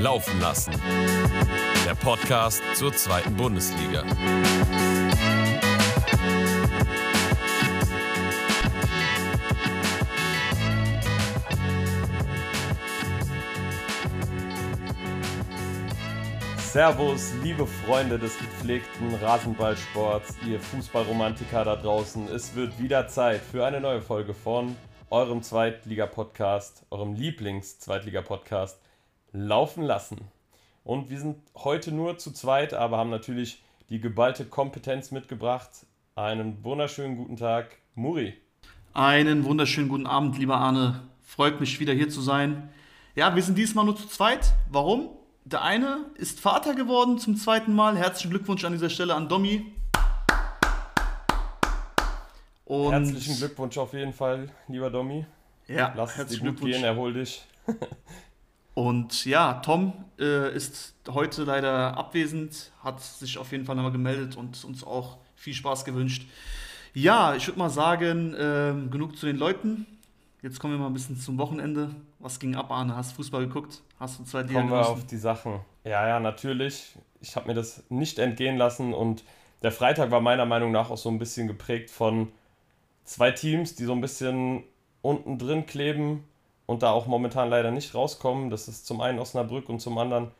Laufen lassen. Der Podcast zur zweiten Bundesliga. Servus, liebe Freunde des gepflegten Rasenballsports, ihr Fußballromantiker da draußen. Es wird wieder Zeit für eine neue Folge von eurem Zweitliga-Podcast, eurem Lieblings-Zweitliga-Podcast laufen lassen. Und wir sind heute nur zu zweit, aber haben natürlich die geballte Kompetenz mitgebracht. Einen wunderschönen guten Tag, Muri. Einen wunderschönen guten Abend, lieber Arne. Freut mich wieder hier zu sein. Ja, wir sind diesmal nur zu zweit. Warum? Der eine ist Vater geworden zum zweiten Mal. Herzlichen Glückwunsch an dieser Stelle an Domi. Und Herzlichen Glückwunsch auf jeden Fall, lieber Domi. Ja, lass es dir gut gehen, erhol dich. Und ja, Tom äh, ist heute leider abwesend, hat sich auf jeden Fall nochmal gemeldet und uns auch viel Spaß gewünscht. Ja, ich würde mal sagen, äh, genug zu den Leuten. Jetzt kommen wir mal ein bisschen zum Wochenende. Was ging ab, Arne? Hast du Fußball geguckt? Hast du zwei Kommen wir auf die Sachen. Ja, ja, natürlich. Ich habe mir das nicht entgehen lassen und der Freitag war meiner Meinung nach auch so ein bisschen geprägt von zwei Teams, die so ein bisschen unten drin kleben und da auch momentan leider nicht rauskommen. Das ist zum einen Osnabrück und zum anderen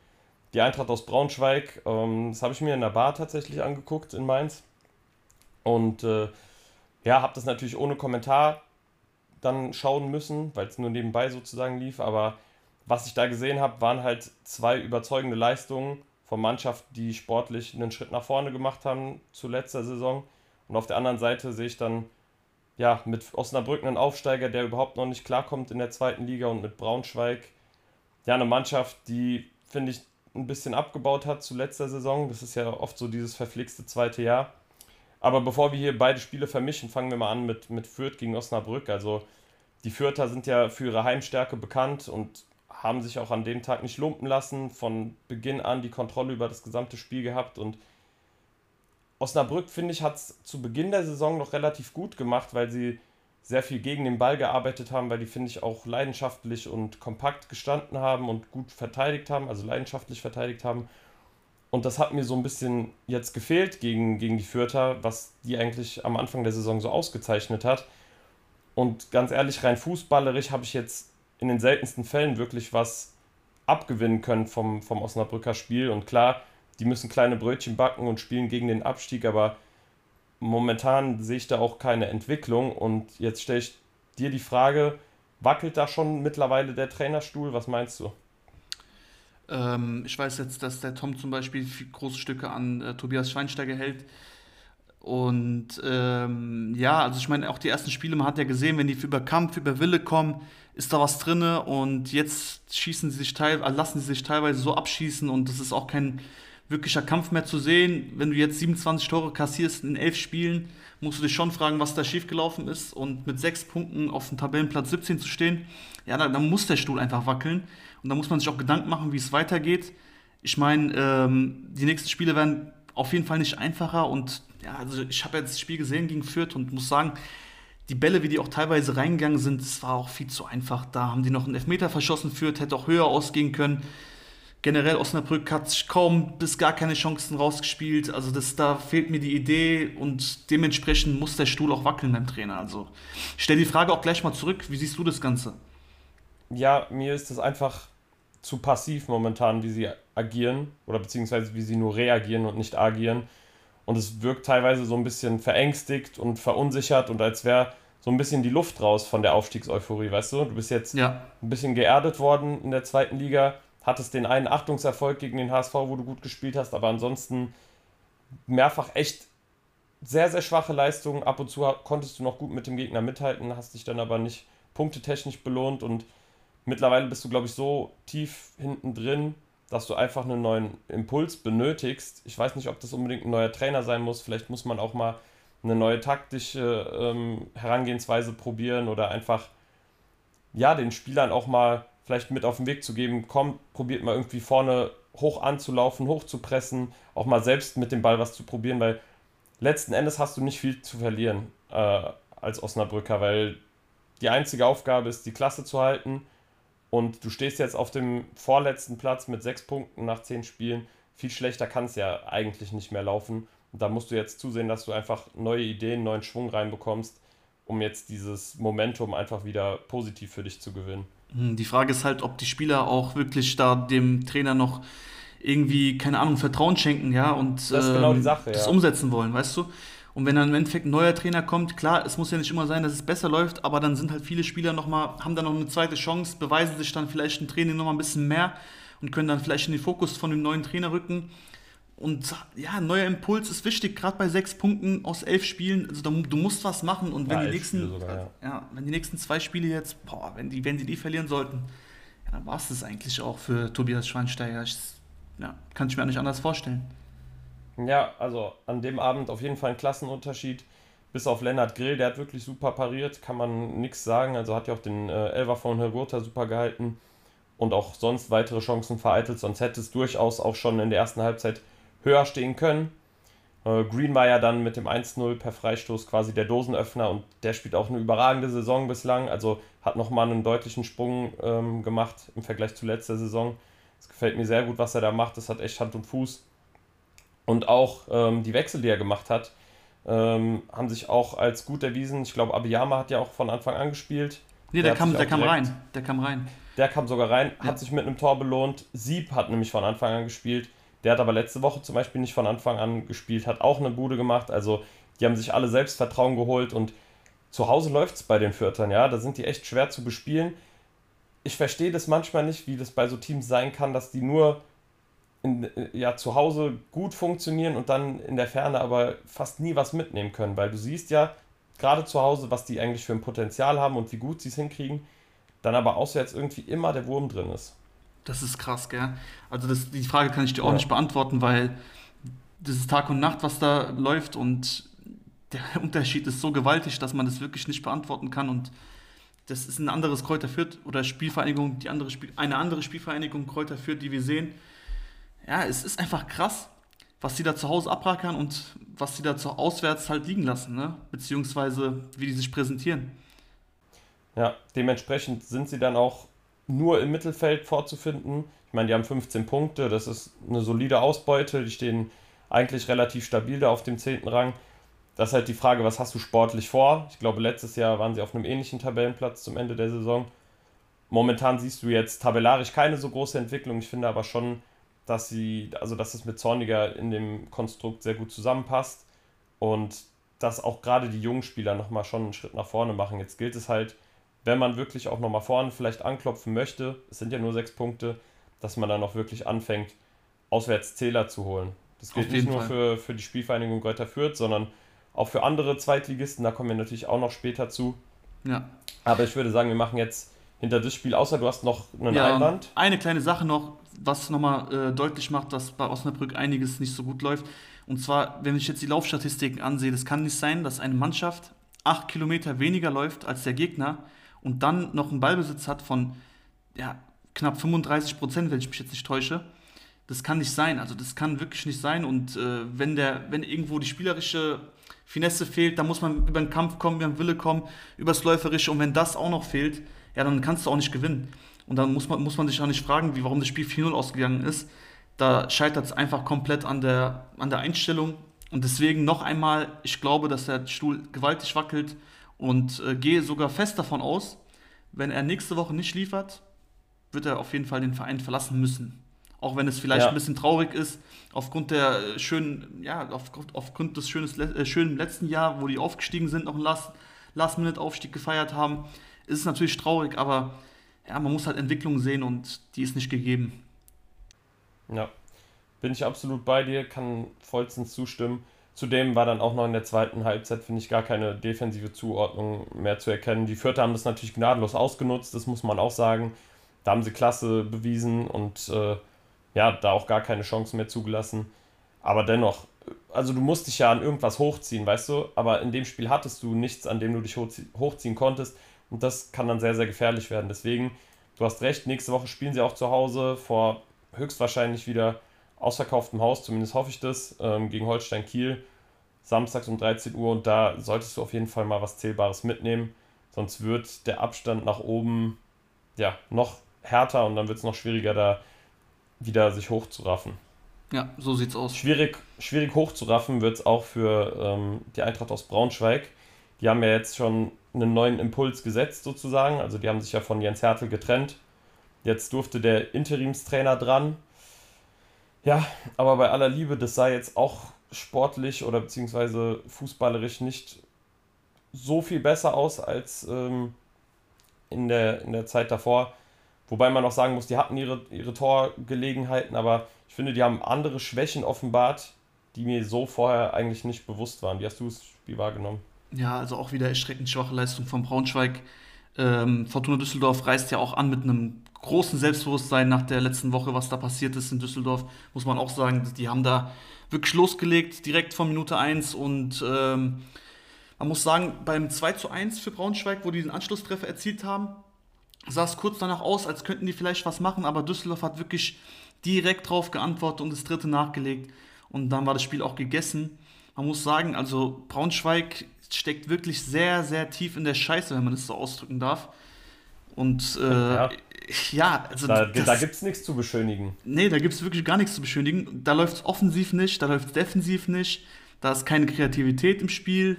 die Eintracht aus Braunschweig. Ähm, das habe ich mir in der Bar tatsächlich angeguckt in Mainz. Und äh, ja, habe das natürlich ohne Kommentar dann schauen müssen, weil es nur nebenbei sozusagen lief. Aber was ich da gesehen habe, waren halt zwei überzeugende Leistungen von Mannschaften, die sportlich einen Schritt nach vorne gemacht haben zu letzter Saison. Und auf der anderen Seite sehe ich dann ja mit Osnabrück einen Aufsteiger, der überhaupt noch nicht klarkommt in der zweiten Liga und mit Braunschweig ja eine Mannschaft, die finde ich ein bisschen abgebaut hat zu letzter Saison. Das ist ja oft so dieses verflixte zweite Jahr. Aber bevor wir hier beide Spiele vermischen, fangen wir mal an mit, mit Fürth gegen Osnabrück. Also die Fürther sind ja für ihre Heimstärke bekannt und haben sich auch an dem Tag nicht lumpen lassen. Von Beginn an die Kontrolle über das gesamte Spiel gehabt. Und Osnabrück, finde ich, hat es zu Beginn der Saison noch relativ gut gemacht, weil sie sehr viel gegen den Ball gearbeitet haben, weil die, finde ich, auch leidenschaftlich und kompakt gestanden haben und gut verteidigt haben, also leidenschaftlich verteidigt haben. Und das hat mir so ein bisschen jetzt gefehlt gegen, gegen die Fürther, was die eigentlich am Anfang der Saison so ausgezeichnet hat. Und ganz ehrlich, rein fußballerisch habe ich jetzt in den seltensten Fällen wirklich was abgewinnen können vom, vom Osnabrücker Spiel. Und klar, die müssen kleine Brötchen backen und spielen gegen den Abstieg, aber momentan sehe ich da auch keine Entwicklung. Und jetzt stelle ich dir die Frage, wackelt da schon mittlerweile der Trainerstuhl? Was meinst du? Ähm, ich weiß jetzt, dass der Tom zum Beispiel große Stücke an äh, Tobias Schweinsteiger hält. Und ähm, ja, also ich meine, auch die ersten Spiele, man hat ja gesehen, wenn die über Kampf, über Wille kommen, ist da was drin. Und jetzt schießen sie sich teil, äh, lassen sie sich teilweise so abschießen und das ist auch kein wirklicher Kampf mehr zu sehen. Wenn du jetzt 27 Tore kassierst in elf Spielen, musst du dich schon fragen, was da schiefgelaufen ist. Und mit sechs Punkten auf dem Tabellenplatz 17 zu stehen, ja, dann, dann muss der Stuhl einfach wackeln. Und da muss man sich auch Gedanken machen, wie es weitergeht. Ich meine, ähm, die nächsten Spiele werden auf jeden Fall nicht einfacher. Und ja, also ich habe jetzt das Spiel gesehen gegen Fürth und muss sagen, die Bälle, wie die auch teilweise reingegangen sind, das war auch viel zu einfach. Da haben die noch einen Elfmeter verschossen, Fürth hätte auch höher ausgehen können. Generell Osnabrück hat kaum bis gar keine Chancen rausgespielt. Also das, da fehlt mir die Idee und dementsprechend muss der Stuhl auch wackeln beim Trainer. Also ich stelle die Frage auch gleich mal zurück. Wie siehst du das Ganze? ja, mir ist es einfach zu passiv momentan, wie sie agieren oder beziehungsweise wie sie nur reagieren und nicht agieren. Und es wirkt teilweise so ein bisschen verängstigt und verunsichert und als wäre so ein bisschen die Luft raus von der Aufstiegseuphorie, weißt du? Du bist jetzt ja. ein bisschen geerdet worden in der zweiten Liga, hattest den einen Achtungserfolg gegen den HSV, wo du gut gespielt hast, aber ansonsten mehrfach echt sehr, sehr schwache Leistungen. Ab und zu konntest du noch gut mit dem Gegner mithalten, hast dich dann aber nicht punktetechnisch belohnt und mittlerweile bist du, glaube ich, so tief hinten drin, dass du einfach einen neuen Impuls benötigst. Ich weiß nicht, ob das unbedingt ein neuer Trainer sein muss. Vielleicht muss man auch mal eine neue taktische ähm, Herangehensweise probieren oder einfach ja den Spielern auch mal vielleicht mit auf den Weg zu geben. Komm, probiert mal irgendwie vorne hoch anzulaufen, hoch zu pressen, auch mal selbst mit dem Ball was zu probieren, weil letzten Endes hast du nicht viel zu verlieren äh, als Osnabrücker, weil die einzige Aufgabe ist, die Klasse zu halten Und du stehst jetzt auf dem vorletzten Platz mit sechs Punkten nach zehn Spielen. Viel schlechter kann es ja eigentlich nicht mehr laufen. Und da musst du jetzt zusehen, dass du einfach neue Ideen, neuen Schwung reinbekommst, um jetzt dieses Momentum einfach wieder positiv für dich zu gewinnen. Hm, die Frage ist halt, ob die Spieler auch wirklich da dem Trainer noch irgendwie, keine Ahnung, Vertrauen schenken, ja, und das, ähm, genau Sache, das ja. umsetzen wollen, weißt du? Und wenn dann im Endeffekt ein neuer Trainer kommt, klar, es muss ja nicht immer sein, dass es besser läuft, aber dann sind halt viele Spieler nochmal, haben dann noch eine zweite Chance, beweisen sich dann vielleicht im Training nochmal ein bisschen mehr und können dann vielleicht in den Fokus von dem neuen Trainer rücken. Und ja, ein neuer Impuls ist wichtig, gerade bei sechs Punkten aus elf Spielen. Also du, musst was machen und wenn ja, die nächsten, sogar, ja. ja. wenn die nächsten zwei Spiele jetzt, boah, wenn die, wenn die die verlieren sollten, ja, dann war es das eigentlich auch für Tobias Schweinsteiger. Ich, ja, kann ich mir auch nicht anders vorstellen. Ja, also an dem Abend auf jeden Fall ein Klassenunterschied. Bis auf Lennart Grill, der hat wirklich super pariert, kann man nichts sagen. Also hat ja auch den äh, Elfer von Hergotha super gehalten und auch sonst weitere Chancen vereitelt. Sonst hätte es durchaus auch schon in der ersten Halbzeit höher stehen können. Äh, Greenmeyer dann mit dem 1-0 per Freistoß quasi der Dosenöffner und der spielt auch eine überragende Saison bislang. Also hat nochmal einen deutlichen Sprung ähm, gemacht im Vergleich zu letzter Saison. Es gefällt mir sehr gut, was er da macht. Das hat echt Hand und Fuß. Und auch ähm, die Wechsel, die er gemacht hat, ähm, haben sich auch als gut erwiesen. Ich glaube, Abiyama hat ja auch von Anfang an gespielt. Nee, der, der kam, der kam rein. Der kam rein. Der kam sogar rein, ja. hat sich mit einem Tor belohnt. Sieb hat nämlich von Anfang an gespielt. Der hat aber letzte Woche zum Beispiel nicht von Anfang an gespielt, hat auch eine Bude gemacht. Also die haben sich alle Selbstvertrauen geholt und zu Hause läuft es bei den Viertern, ja. Da sind die echt schwer zu bespielen. Ich verstehe das manchmal nicht, wie das bei so Teams sein kann, dass die nur in, ja, zu Hause gut funktionieren und dann in der Ferne aber fast nie was mitnehmen können, weil du siehst ja gerade zu Hause, was die eigentlich für ein Potenzial haben und wie gut sie es hinkriegen, dann aber auswärts irgendwie immer der Wurm drin ist. Das ist krass, gell? Also das, die Frage kann ich dir auch ja. nicht beantworten, weil das ist Tag und Nacht, was da läuft und der Unterschied ist so gewaltig, dass man das wirklich nicht beantworten kann und das ist ein anderes Kräuter Fürth oder Spielvereinigung, die andere Spiel, eine andere Spielvereinigung Kräuter Fürth, die wir sehen. Ja, es ist einfach krass, was sie da zu Hause abrackern und was sie da zu auswärts halt liegen lassen, ne? beziehungsweise wie die sich präsentieren. Ja, dementsprechend sind sie dann auch nur im Mittelfeld vorzufinden. Ich meine, die haben 15 Punkte, das ist eine solide Ausbeute, die stehen eigentlich relativ stabil da auf dem 10. Rang. Das ist halt die Frage, was hast du sportlich vor? Ich glaube, letztes Jahr waren sie auf einem ähnlichen Tabellenplatz zum Ende der Saison. Momentan siehst du jetzt tabellarisch keine so große Entwicklung. Ich finde aber schon, dass sie, also dass es mit Zorniger in dem Konstrukt sehr gut zusammenpasst und dass auch gerade die jungen Spieler nochmal schon einen Schritt nach vorne machen. Jetzt gilt es halt, wenn man wirklich auch nochmal vorne vielleicht anklopfen möchte, es sind ja nur sechs Punkte, dass man dann auch wirklich anfängt, auswärts Zähler zu holen. Das gilt nicht nur für, für die Spielvereinigung Greuther Fürth, sondern auch für andere Zweitligisten, da kommen wir natürlich auch noch später zu. Ja. Aber ich würde sagen, wir machen jetzt hinter das Spiel, außer du hast noch einen ja, Einwand. Eine kleine Sache noch, was nochmal äh, deutlich macht, dass bei Osnabrück einiges nicht so gut läuft. Und zwar, wenn ich jetzt die Laufstatistiken ansehe, das kann nicht sein, dass eine Mannschaft acht Kilometer weniger läuft als der Gegner und dann noch einen Ballbesitz hat von ja, knapp 35 Prozent, wenn ich mich jetzt nicht täusche. Das kann nicht sein. Also das kann wirklich nicht sein. Und äh, wenn, der, wenn irgendwo die spielerische Finesse fehlt, dann muss man über den Kampf kommen, über den Wille kommen, übers Läuferische. Und wenn das auch noch fehlt, ja, dann kannst du auch nicht gewinnen. Und dann muss man, muss man sich auch nicht fragen, wie, warum das Spiel 4-0 ausgegangen ist. Da scheitert es einfach komplett an der, an der Einstellung. Und deswegen noch einmal, ich glaube, dass der Stuhl gewaltig wackelt und äh, gehe sogar fest davon aus, wenn er nächste Woche nicht liefert, wird er auf jeden Fall den Verein verlassen müssen. Auch wenn es vielleicht ja. ein bisschen traurig ist, aufgrund der äh, schönen, ja, aufgrund, aufgrund des schönes, äh, schönen letzten Jahr, wo die aufgestiegen sind, noch einen Last-Minute-Aufstieg gefeiert haben, ist es natürlich traurig, aber ja, man muss halt Entwicklung sehen und die ist nicht gegeben. Ja, bin ich absolut bei dir, kann vollstens zustimmen. Zudem war dann auch noch in der zweiten Halbzeit, finde ich, gar keine defensive Zuordnung mehr zu erkennen. Die Vierter haben das natürlich gnadenlos ausgenutzt, das muss man auch sagen. Da haben sie Klasse bewiesen und äh, ja, da auch gar keine Chance mehr zugelassen. Aber dennoch, also du musst dich ja an irgendwas hochziehen, weißt du? Aber in dem Spiel hattest du nichts, an dem du dich hochziehen konntest. Und das kann dann sehr, sehr gefährlich werden. Deswegen, du hast recht, nächste Woche spielen sie auch zu Hause vor höchstwahrscheinlich wieder ausverkauftem Haus, zumindest hoffe ich das, ähm, gegen Holstein Kiel, samstags um 13 Uhr und da solltest du auf jeden Fall mal was Zählbares mitnehmen, sonst wird der Abstand nach oben ja noch härter und dann wird es noch schwieriger, da wieder sich hochzuraffen. Ja, so sieht's aus. Schwierig, schwierig hochzuraffen wird es auch für ähm, die Eintracht aus Braunschweig. Die haben ja jetzt schon einen neuen Impuls gesetzt, sozusagen. Also die haben sich ja von Jens Hertel getrennt. Jetzt durfte der Interimstrainer dran. Ja, aber bei aller Liebe, das sah jetzt auch sportlich oder beziehungsweise fußballerisch nicht so viel besser aus als ähm, in, der, in der Zeit davor. Wobei man auch sagen muss, die hatten ihre, ihre Torgelegenheiten, aber ich finde, die haben andere Schwächen offenbart, die mir so vorher eigentlich nicht bewusst waren. Wie hast du das Spiel wahrgenommen? Ja, also auch wieder erschreckend schwache Leistung von Braunschweig. Ähm, Fortuna Düsseldorf reist ja auch an mit einem großen Selbstbewusstsein nach der letzten Woche, was da passiert ist in Düsseldorf, muss man auch sagen. Die haben da wirklich losgelegt, direkt von Minute 1 und ähm, man muss sagen, beim 2 zu 1 für Braunschweig, wo die den Anschlusstreffer erzielt haben, sah es kurz danach aus, als könnten die vielleicht was machen, aber Düsseldorf hat wirklich direkt drauf geantwortet und das dritte nachgelegt und dann war das Spiel auch gegessen. Man muss sagen, also Braunschweig steckt wirklich sehr, sehr tief in der Scheiße, wenn man das so ausdrücken darf. Und äh, ja. Ja. also. Da, da gibt es nichts zu beschönigen. Nee, da gibt es wirklich gar nichts zu beschönigen. Da läuft es offensiv nicht, da läuft es defensiv nicht, da ist keine Kreativität im Spiel.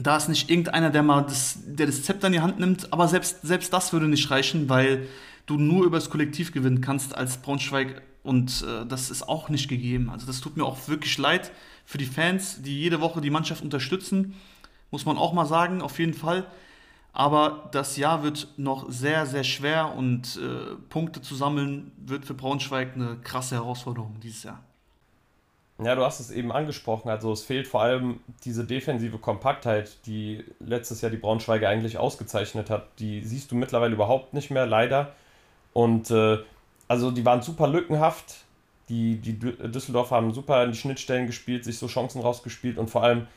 Da ist nicht irgendeiner, der mal das, der das Zepter in die Hand nimmt, aber selbst, selbst das würde nicht reichen, weil du nur über das Kollektiv gewinnen kannst als Braunschweig und äh, das ist auch nicht gegeben. Also das tut mir auch wirklich leid für die Fans, die jede Woche die Mannschaft unterstützen, muss man auch mal sagen, auf jeden Fall. Aber das Jahr wird noch sehr, sehr schwer und äh, Punkte zu sammeln wird für Braunschweig eine krasse Herausforderung dieses Jahr. Ja, du hast es eben angesprochen. Also es fehlt vor allem diese defensive Kompaktheit, die letztes Jahr die Braunschweiger eigentlich ausgezeichnet hat. Die siehst du mittlerweile überhaupt nicht mehr, leider. Und äh, also die waren super lückenhaft. Die, die Düsseldorf haben super in die Schnittstellen gespielt, sich so Chancen rausgespielt und vor allem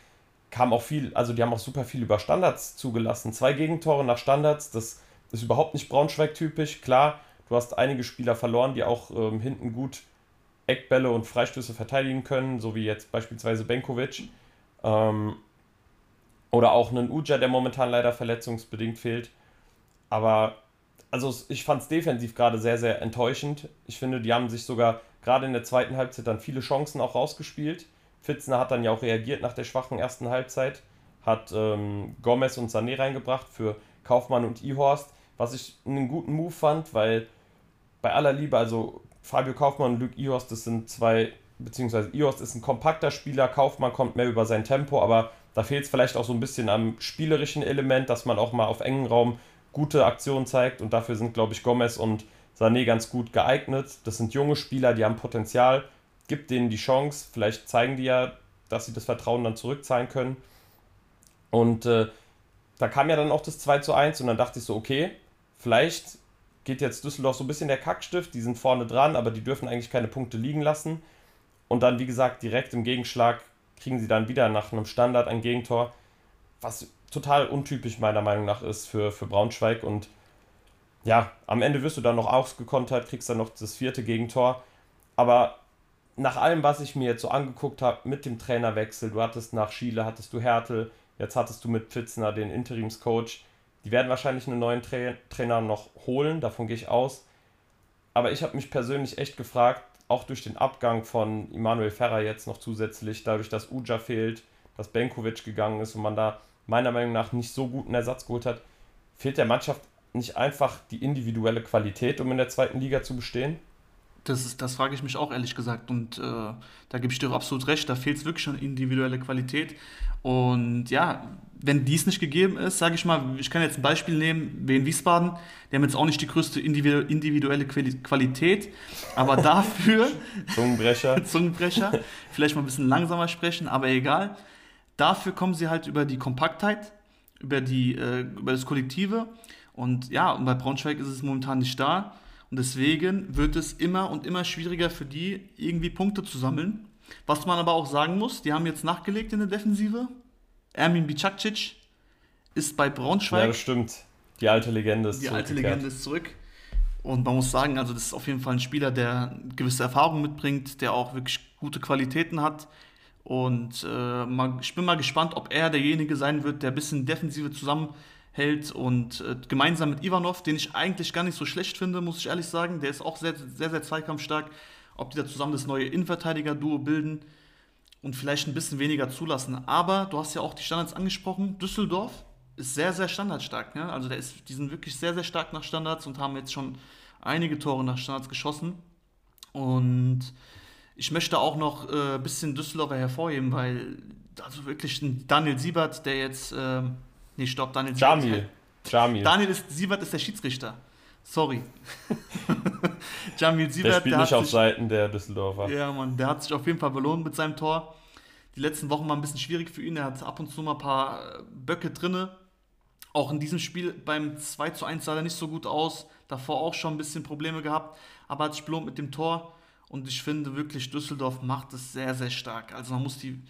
kam auch viel, also die haben auch super viel über Standards zugelassen. Zwei Gegentore nach Standards, das ist überhaupt nicht Braunschweig-typisch. Klar, du hast einige Spieler verloren, die auch ähm, hinten gut Eckbälle und Freistöße verteidigen können, so wie jetzt beispielsweise Benkovic. Ähm, oder auch einen Uja, der momentan leider verletzungsbedingt fehlt. Aber also ich fand es defensiv gerade sehr, sehr enttäuschend. Ich finde, die haben sich sogar gerade in der zweiten Halbzeit dann viele Chancen auch rausgespielt. Fitzner hat dann ja auch reagiert nach der schwachen ersten Halbzeit, hat ähm, Gomez und Sané reingebracht für Kaufmann und Ihorst, was ich einen guten Move fand, weil bei aller Liebe, also Fabio Kaufmann und Luke Ihorst, das sind zwei, beziehungsweise Ihorst ist ein kompakter Spieler, Kaufmann kommt mehr über sein Tempo, aber da fehlt es vielleicht auch so ein bisschen am spielerischen Element, dass man auch mal auf engen Raum gute Aktionen zeigt und dafür sind, glaube ich, Gomez und Sané ganz gut geeignet. Das sind junge Spieler, die haben Potenzial gibt denen die Chance, vielleicht zeigen die ja, dass sie das Vertrauen dann zurückzahlen können. Und äh, da kam ja dann auch das 2 zu 1 und dann dachte ich so, okay, vielleicht geht jetzt Düsseldorf so ein bisschen der Kackstift, die sind vorne dran, aber die dürfen eigentlich keine Punkte liegen lassen. Und dann, wie gesagt, direkt im Gegenschlag kriegen sie dann wieder nach einem Standard ein Gegentor, was total untypisch meiner Meinung nach ist für, für Braunschweig. Und ja, am Ende wirst du dann noch ausgekontert, kriegst dann noch das vierte Gegentor. Aber nach allem, was ich mir jetzt so angeguckt habe, mit dem Trainerwechsel, du hattest nach Schiele, hattest du Hertel, jetzt hattest du mit Pfitzner den Interimscoach. Die werden wahrscheinlich einen neuen Tra Trainer noch holen, davon gehe ich aus. Aber ich habe mich persönlich echt gefragt, auch durch den Abgang von Immanuel Ferrer jetzt noch zusätzlich, dadurch, dass Uja fehlt, dass Benkovic gegangen ist und man da meiner Meinung nach nicht so guten Ersatz geholt hat, fehlt der Mannschaft nicht einfach die individuelle Qualität, um in der zweiten Liga zu bestehen? Das, ist, das frage ich mich auch ehrlich gesagt. Und äh, da gebe ich dir absolut recht, da fehlt es wirklich schon individuelle Qualität. Und ja, wenn dies nicht gegeben ist, sage ich mal, ich kann jetzt ein Beispiel nehmen, wie in Wiesbaden, die haben jetzt auch nicht die größte individuelle Qualität, aber dafür. Zungenbrecher. Zungenbrecher. Vielleicht mal ein bisschen langsamer sprechen, aber egal. Dafür kommen sie halt über die Kompaktheit, über, die, äh, über das Kollektive. Und ja, und bei Braunschweig ist es momentan nicht da. Und deswegen wird es immer und immer schwieriger für die, irgendwie Punkte zu sammeln. Was man aber auch sagen muss, die haben jetzt nachgelegt in der Defensive. Ermin Bicakcic ist bei Braunschweig. Ja, das stimmt. Die alte Legende ist Die alte Legende ist zurück. Und man muss sagen, also das ist auf jeden Fall ein Spieler, der gewisse Erfahrung mitbringt, der auch wirklich gute Qualitäten hat. Und äh, ich bin mal gespannt, ob er derjenige sein wird, der ein bisschen Defensive zusammen hält und äh, gemeinsam mit Ivanov, den ich eigentlich gar nicht so schlecht finde, muss ich ehrlich sagen, der ist auch sehr, sehr, sehr zweikampfstark, ob die da zusammen das neue Innenverteidiger-Duo bilden und vielleicht ein bisschen weniger zulassen. Aber du hast ja auch die Standards angesprochen, Düsseldorf ist sehr, sehr standardstark. Ne? Also der ist, die sind wirklich sehr, sehr stark nach Standards und haben jetzt schon einige Tore nach Standards geschossen. Und ich möchte auch noch ein äh, bisschen Düsseldorfer hervorheben, weil also wirklich ein Daniel Siebert, der jetzt, äh, nee, stopp, Daniel Jamil. Siebert. Jamil. Daniel ist, Siebert ist der Schiedsrichter. Sorry. Jamil Siebert. Der spielt der nicht auf sich, Seiten der Düsseldorfer. Ja, Mann, der hat sich auf jeden Fall belohnt mit seinem Tor. Die letzten Wochen waren ein bisschen schwierig für ihn. Er hat ab und zu mal ein paar äh, Böcke drinne. Auch in diesem Spiel beim 2 zu 1 sah er nicht so gut aus. Davor auch schon ein bisschen Probleme gehabt. Aber hat sich belohnt mit dem Tor. Und ich finde wirklich, Düsseldorf macht es sehr, sehr stark. Also man muss die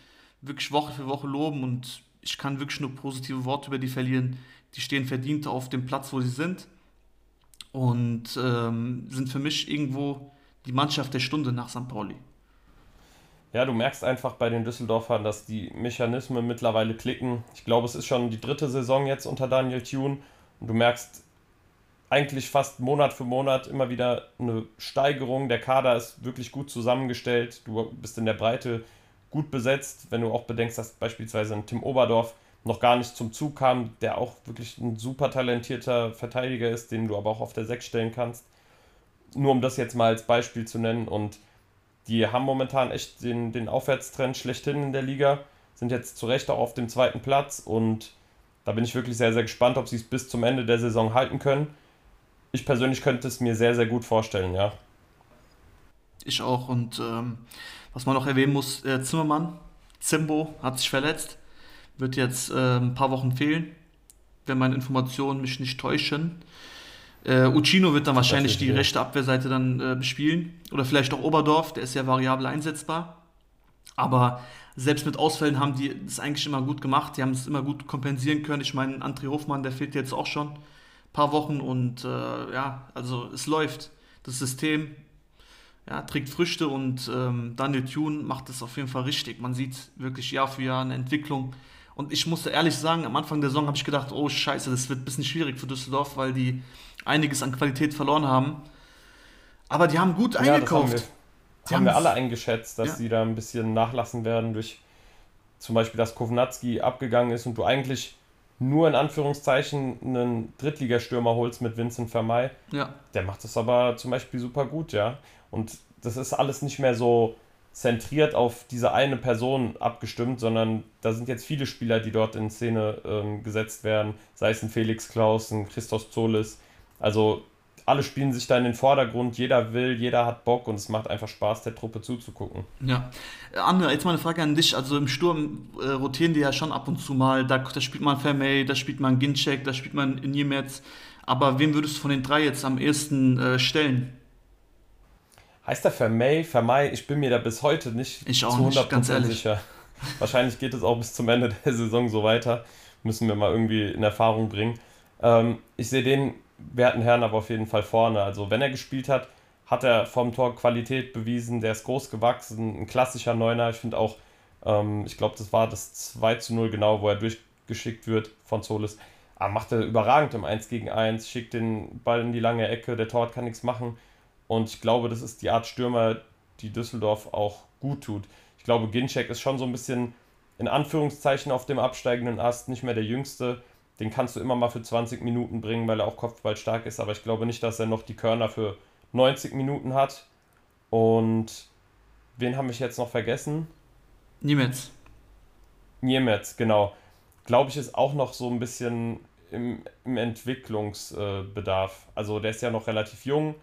wirklich Woche für Woche loben und ich kann wirklich nur positive Worte über die verlieren. Die stehen verdient auf dem Platz, wo sie sind und ähm, sind für mich irgendwo die Mannschaft der Stunde nach St. Pauli. Ja, du merkst einfach bei den Düsseldorfern, dass die Mechanismen mittlerweile klicken. Ich glaube, es ist schon die dritte Saison jetzt unter Daniel Thune und du merkst, eigentlich fast Monat für Monat immer wieder eine Steigerung. Der Kader ist wirklich gut zusammengestellt. Du bist in der Breite gut besetzt, wenn du auch bedenkst, dass beispielsweise ein Tim Oberdorf noch gar nicht zum Zug kam, der auch wirklich ein super talentierter Verteidiger ist, den du aber auch auf der 6 stellen kannst. Nur um das jetzt mal als Beispiel zu nennen. Und die haben momentan echt den, den Aufwärtstrend schlechthin in der Liga, sind jetzt zu Recht auch auf dem zweiten Platz und da bin ich wirklich sehr, sehr gespannt, ob sie es bis zum Ende der Saison halten können ich persönlich könnte es mir sehr, sehr gut vorstellen, ja. Ich auch. Und ähm, was man noch erwähnen muss, äh, Zimmermann, Zimbo hat sich verletzt, wird jetzt äh, ein paar Wochen fehlen, wenn meine Informationen mich nicht täuschen. Äh, Uccino wird dann wahrscheinlich die rechte Abwehrseite dann äh, bespielen. Oder vielleicht auch Oberdorf, der ist ja variabel einsetzbar. Aber selbst mit Ausfällen haben die das eigentlich immer gut gemacht. Die haben es immer gut kompensieren können. Ich meine, André Hofmann, der fehlt jetzt auch schon paar Wochen und äh, ja, also es läuft. Das System ja, trägt Früchte und ähm, Daniel Thune macht es auf jeden Fall richtig. Man sieht wirklich Jahr für Jahr eine Entwicklung. Und ich musste ehrlich sagen, am Anfang der Saison habe ich gedacht, oh scheiße, das wird ein bisschen schwierig für Düsseldorf, weil die einiges an Qualität verloren haben. Aber die haben gut ja, eingekauft. Das haben wir, das haben wir alle eingeschätzt, dass ja. sie da ein bisschen nachlassen werden durch zum Beispiel, dass Kovnatski abgegangen ist und du eigentlich nur in Anführungszeichen einen Drittligastürmer holst mit Vincent Vermey, ja. der macht das aber zum Beispiel super gut, ja. Und das ist alles nicht mehr so zentriert auf diese eine Person abgestimmt, sondern da sind jetzt viele Spieler, die dort in Szene ähm, gesetzt werden, sei es ein Felix Klaus, ein Christos Zolis. Also alle spielen sich da in den Vordergrund, jeder will, jeder hat Bock und es macht einfach Spaß, der Truppe zuzugucken. Ja. Anne, jetzt mal eine Frage an dich. Also im Sturm äh, rotieren die ja schon ab und zu mal. Da, da spielt man Vermey, da spielt man Ginczek, da spielt man Niemetz. Aber wen würdest du von den drei jetzt am ehesten äh, stellen? Heißt der Vermey? Vermey, ich bin mir da bis heute nicht ich auch zu 100% nicht, ganz ehrlich. sicher. Wahrscheinlich geht es auch bis zum Ende der Saison so weiter. Müssen wir mal irgendwie in Erfahrung bringen. Ähm, ich sehe den werten Herrn aber auf jeden Fall vorne. Also wenn er gespielt hat, hat er vom Tor Qualität bewiesen, der ist groß gewachsen, ein klassischer Neuner. Ich finde auch, ähm, ich glaube, das war das 2 zu 0 genau, wo er durchgeschickt wird von Solis. Aber ah, macht er überragend im 1 gegen 1, schickt den Ball in die lange Ecke, der Tor kann nichts machen. Und ich glaube, das ist die Art Stürmer, die Düsseldorf auch gut tut. Ich glaube, Ginczek ist schon so ein bisschen in Anführungszeichen auf dem absteigenden Ast, nicht mehr der Jüngste den kannst du immer mal für 20 Minuten bringen, weil er auch Kopfball stark ist, aber ich glaube nicht, dass er noch die Körner für 90 Minuten hat. Und wen habe ich jetzt noch vergessen? Niemetz. Niemetz, genau. Glaube ich, ist auch noch so ein bisschen im, im Entwicklungsbedarf. Also der ist ja noch relativ jung,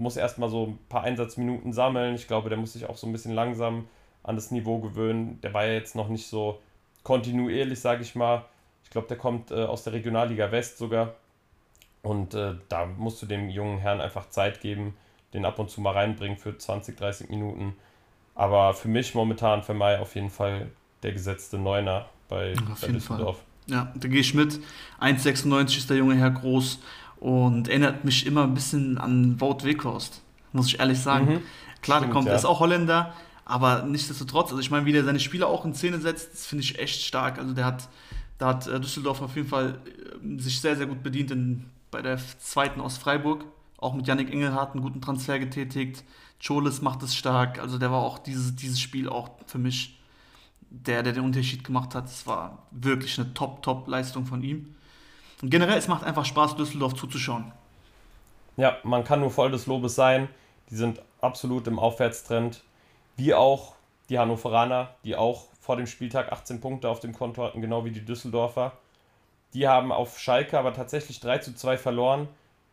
muss erstmal so ein paar Einsatzminuten sammeln. Ich glaube, der muss sich auch so ein bisschen langsam an das Niveau gewöhnen. Der war ja jetzt noch nicht so kontinuierlich, sage ich mal. Ich glaube, der kommt äh, aus der Regionalliga West sogar. Und äh, da musst du dem jungen Herrn einfach Zeit geben, den ab und zu mal reinbringen für 20, 30 Minuten. Aber für mich momentan, für Mai auf jeden Fall der gesetzte Neuner bei, auf bei Düsseldorf. Fall. Ja, da gehe ich mit. 1,96 ist der junge Herr groß und erinnert mich immer ein bisschen an Wout Weghorst, muss ich ehrlich sagen. Mhm. Klar, Stimmt, der kommt, ja. ist auch Holländer, aber nichtsdestotrotz, also ich meine, wie der seine Spieler auch in Szene setzt, das finde ich echt stark. Also der hat Da hat äh, Düsseldorf auf jeden Fall äh, sich sehr, sehr gut bedient in, bei der zweiten aus Freiburg. Auch mit Yannick Engelhardt einen guten Transfer getätigt. Choles macht es stark. Also der war auch dieses, dieses Spiel auch für mich der, der den Unterschied gemacht hat. Es war wirklich eine Top-Top-Leistung von ihm. Und generell, es macht einfach Spaß, Düsseldorf zuzuschauen. Ja, man kann nur voll des Lobes sein. Die sind absolut im Aufwärtstrend. Wie auch die Hannoveraner, die auch vor dem Spieltag 18 Punkte auf dem Konto hatten, genau wie die Düsseldorfer. Die haben auf Schalke aber tatsächlich 3 zu 2 verloren.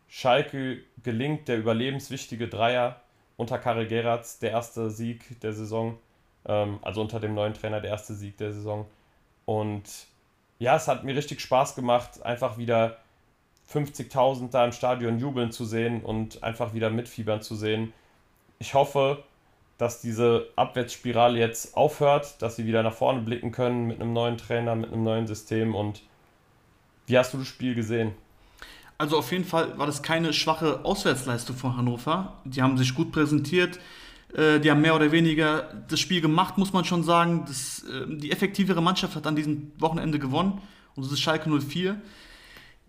Schalke gelingt der überlebenswichtige Dreier unter Karel Geratz, der erste Sieg der Saison. Ähm, also unter dem neuen Trainer der erste Sieg der Saison. Und ja, es hat mir richtig Spaß gemacht, einfach wieder 50.000 da im Stadion jubeln zu sehen und einfach wieder mitfiebern zu sehen. Ich hoffe, dass diese Abwärtsspirale jetzt aufhört, dass sie wieder nach vorne blicken können mit einem neuen Trainer, mit einem neuen System. Und wie hast du das Spiel gesehen? Also auf jeden Fall war das keine schwache Auswärtsleistung von Hannover. Die haben sich gut präsentiert. Äh, die haben mehr oder weniger das Spiel gemacht, muss man schon sagen. Das, äh, die effektivere Mannschaft hat an diesem Wochenende gewonnen. Und das ist Schalke 04.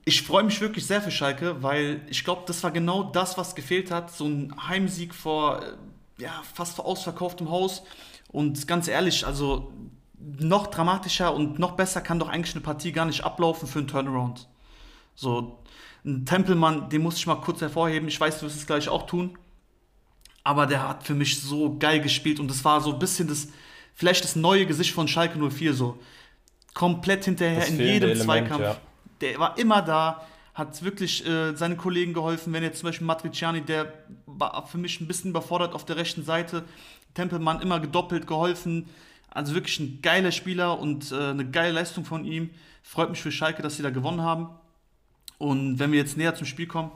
Ich freue mich wirklich sehr für Schalke, weil ich glaube, das war genau das, was gefehlt hat. So ein Heimsieg vor äh, ja, fast vor ausverkauftem Haus. Und ganz ehrlich, also noch dramatischer und noch besser kann doch eigentlich eine Partie gar nicht ablaufen für einen Turnaround. So, ein Tempelmann, den muss ich mal kurz hervorheben. Ich weiß, du wirst es gleich auch tun. Aber der hat für mich so geil gespielt und das war so ein bisschen das, vielleicht das neue Gesicht von Schalke 04 so. Komplett hinterher in jedem Element, Zweikampf. Ja. Der war immer da, hat wirklich äh, seinen Kollegen geholfen. Wenn jetzt zum Beispiel Matriciani, der war für mich ein bisschen überfordert auf der rechten Seite, Tempelmann immer gedoppelt geholfen. Also wirklich ein geiler Spieler und äh, eine geile Leistung von ihm. Freut mich für Schalke, dass sie da gewonnen haben. Und wenn wir jetzt näher zum Spiel kommen,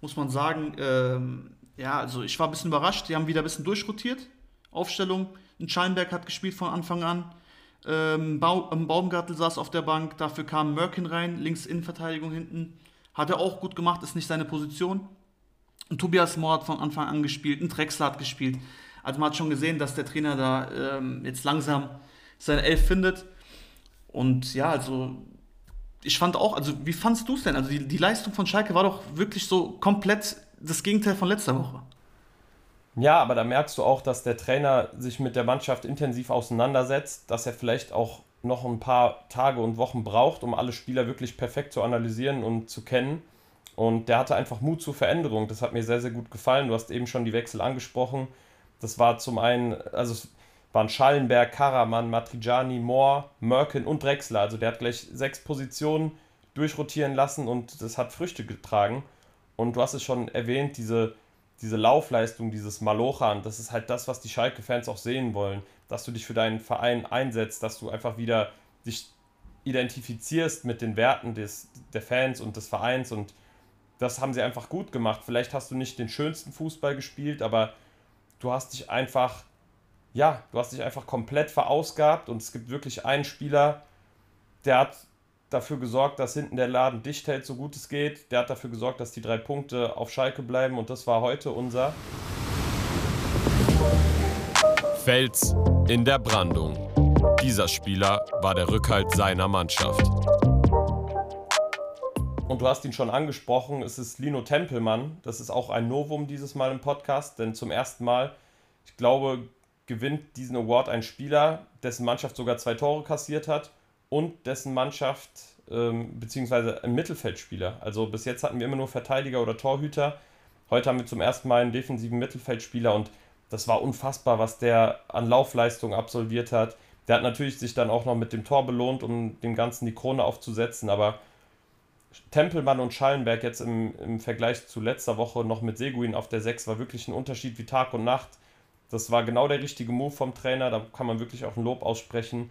muss man sagen, ähm, ja, also ich war ein bisschen überrascht. Die haben wieder ein bisschen durchrotiert. Aufstellung. Ein Scheinberg hat gespielt von Anfang an. Ähm, Baumgartel saß auf der Bank. Dafür kam Merkin rein, links Innenverteidigung hinten. Hat er auch gut gemacht, ist nicht seine Position. Und Tobias Mohr hat von Anfang an gespielt, ein Drexler hat gespielt. Also man hat schon gesehen, dass der Trainer da ähm, jetzt langsam seine Elf findet. Und ja, also ich fand auch, also wie fandst du es denn? Also die, die Leistung von Schalke war doch wirklich so komplett das Gegenteil von letzter Woche. Ja, aber da merkst du auch, dass der Trainer sich mit der Mannschaft intensiv auseinandersetzt, dass er vielleicht auch noch ein paar Tage und Wochen braucht, um alle Spieler wirklich perfekt zu analysieren und zu kennen. Und der hatte einfach Mut zur Veränderung. Das hat mir sehr, sehr gut gefallen. Du hast eben schon die Wechsel angesprochen. Das war zum einen, also es waren Schallenberg, Karaman, Matriciani, Mohr, Merkin und Drexler. Also der hat gleich sechs Positionen durchrotieren lassen und das hat Früchte getragen. Und du hast es schon erwähnt, diese, diese Laufleistung, dieses Malochan, das ist halt das, was die Schalke-Fans auch sehen wollen. Dass du dich für deinen Verein einsetzt, dass du einfach wieder dich identifizierst mit den Werten des, der Fans und des Vereins und das haben sie einfach gut gemacht. Vielleicht hast du nicht den schönsten Fußball gespielt, aber du hast dich einfach, ja, du hast dich einfach komplett verausgabt und es gibt wirklich einen Spieler, der hat dafür gesorgt, dass hinten der Laden dicht hält, so gut es geht. Der hat dafür gesorgt, dass die drei Punkte auf Schalke bleiben und das war heute unser Fels in der Brandung. Dieser Spieler war der Rückhalt seiner Mannschaft. Und du hast ihn schon angesprochen, es ist Lino Tempelmann. Das ist auch ein Novum dieses Mal im Podcast, denn zum ersten Mal, ich glaube, gewinnt diesen Award ein Spieler, dessen Mannschaft sogar zwei Tore kassiert hat und dessen Mannschaft ähm, beziehungsweise ein Mittelfeldspieler. Also bis jetzt hatten wir immer nur Verteidiger oder Torhüter. Heute haben wir zum ersten Mal einen defensiven Mittelfeldspieler und das war unfassbar, was der an Laufleistung absolviert hat. Der hat natürlich sich dann auch noch mit dem Tor belohnt, um dem Ganzen die Krone aufzusetzen, aber Tempelmann und Schallenberg jetzt im, im Vergleich zu letzter Woche noch mit Seguin auf der 6 war wirklich ein Unterschied wie Tag und Nacht. Das war genau der richtige Move vom Trainer, da kann man wirklich auch ein Lob aussprechen.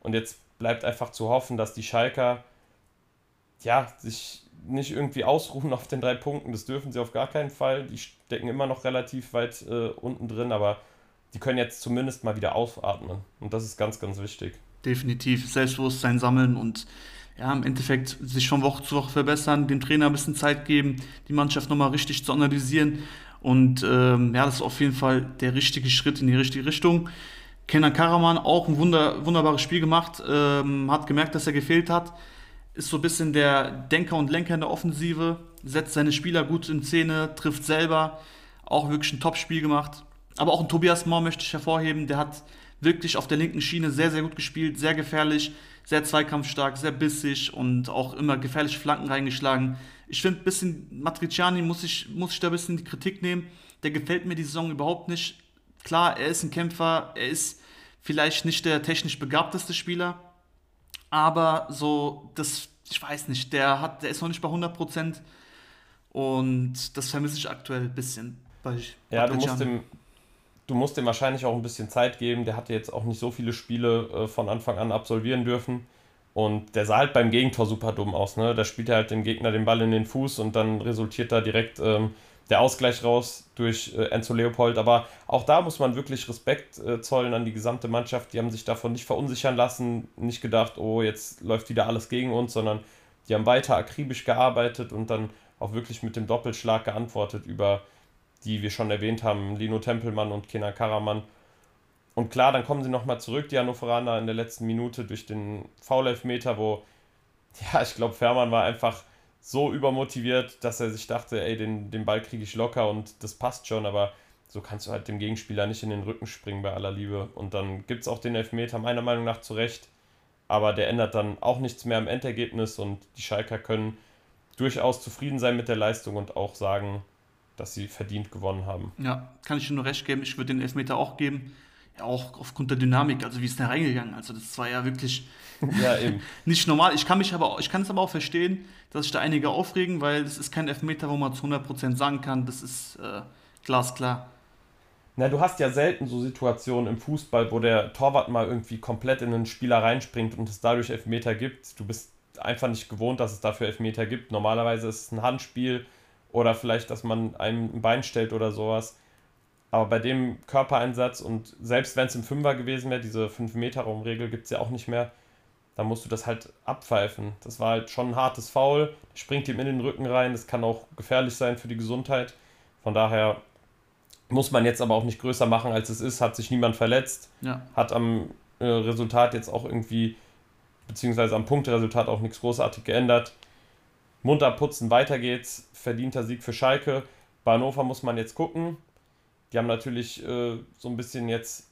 Und jetzt bleibt einfach zu hoffen, dass die Schalker ja, sich nicht irgendwie ausruhen auf den drei Punkten. Das dürfen sie auf gar keinen Fall. Die stecken immer noch relativ weit äh, unten drin, aber die können jetzt zumindest mal wieder aufatmen. Und das ist ganz, ganz wichtig. Definitiv. Selbstbewusstsein sammeln und ja, im Endeffekt sich von Woche zu Woche verbessern, dem Trainer ein bisschen Zeit geben, die Mannschaft nochmal richtig zu analysieren. Und ähm, ja, das ist auf jeden Fall der richtige Schritt in die richtige Richtung. Kenan Karaman auch ein wunder, wunderbares Spiel gemacht, ähm, hat gemerkt, dass er gefehlt hat. Ist so ein bisschen der Denker und Lenker in der Offensive, setzt seine Spieler gut in Szene, trifft selber, auch wirklich ein Top-Spiel gemacht. Aber auch ein Tobias Mohr möchte ich hervorheben, der hat wirklich auf der linken Schiene sehr, sehr gut gespielt, sehr gefährlich, sehr zweikampfstark, sehr bissig und auch immer gefährliche Flanken reingeschlagen. Ich finde, ein bisschen Matriciani muss ich, muss ich da ein bisschen die Kritik nehmen. Der gefällt mir die Saison überhaupt nicht. Klar, er ist ein Kämpfer, er ist vielleicht nicht der technisch begabteste Spieler, aber so, das, ich weiß nicht, der, hat, der ist noch nicht bei 100 Prozent und das vermisse ich aktuell ein bisschen. Bei ja, du musst, dem, du musst dem wahrscheinlich auch ein bisschen Zeit geben. Der hatte jetzt auch nicht so viele Spiele äh, von Anfang an absolvieren dürfen. Und der sah halt beim Gegentor super dumm aus. Ne? Da spielt er halt dem Gegner den Ball in den Fuß und dann resultiert da direkt ähm, der Ausgleich raus durch äh, Enzo Leopold. Aber auch da muss man wirklich Respekt äh, zollen an die gesamte Mannschaft. Die haben sich davon nicht verunsichern lassen, nicht gedacht, oh, jetzt läuft wieder alles gegen uns, sondern die haben weiter akribisch gearbeitet und dann auch wirklich mit dem Doppelschlag geantwortet über die wir schon erwähnt haben, Lino Tempelmann und Kenan Karaman. Und klar, dann kommen sie nochmal zurück, die Hannoveraner, in der letzten Minute durch den Foul-Elfmeter, wo, ja, ich glaube, Fährmann war einfach so übermotiviert, dass er sich dachte, ey, den, den Ball kriege ich locker und das passt schon, aber so kannst du halt dem Gegenspieler nicht in den Rücken springen bei aller Liebe. Und dann gibt es auch den Elfmeter, meiner Meinung nach zu Recht, aber der ändert dann auch nichts mehr am Endergebnis und die Schalker können durchaus zufrieden sein mit der Leistung und auch sagen, dass sie verdient gewonnen haben. Ja, kann ich nur recht geben. Ich würde den Elfmeter auch geben. Auch aufgrund der Dynamik, also wie ist der reingegangen? Also das war ja wirklich ja, nicht normal. Ich kann mich aber, ich kann es aber auch verstehen, dass sich da einige aufregen, weil es ist kein Elfmeter, wo man zu 100% sagen kann, das ist äh, glasklar. Na, du hast ja selten so Situationen im Fußball, wo der Torwart mal irgendwie komplett in einen Spieler reinspringt und es dadurch Elfmeter gibt. Du bist einfach nicht gewohnt, dass es dafür Elfmeter gibt. Normalerweise ist es ein Handspiel, oder vielleicht, dass man einem ein Bein stellt oder sowas. Aber bei dem Körpereinsatz und selbst wenn es im Fünfer gewesen wäre, diese 5-Meter-Raumregel gibt es ja auch nicht mehr, dann musst du das halt abpfeifen. Das war halt schon ein hartes Foul, springt ihm in den Rücken rein, das kann auch gefährlich sein für die Gesundheit. Von daher muss man jetzt aber auch nicht größer machen, als es ist, hat sich niemand verletzt, ja. hat am äh, Resultat jetzt auch irgendwie, beziehungsweise am Punktresultat auch nichts großartig geändert munter putzen, weiter geht's. Verdienter Sieg für Schalke. Bei Hannover muss man jetzt gucken. Die haben natürlich äh, so ein bisschen jetzt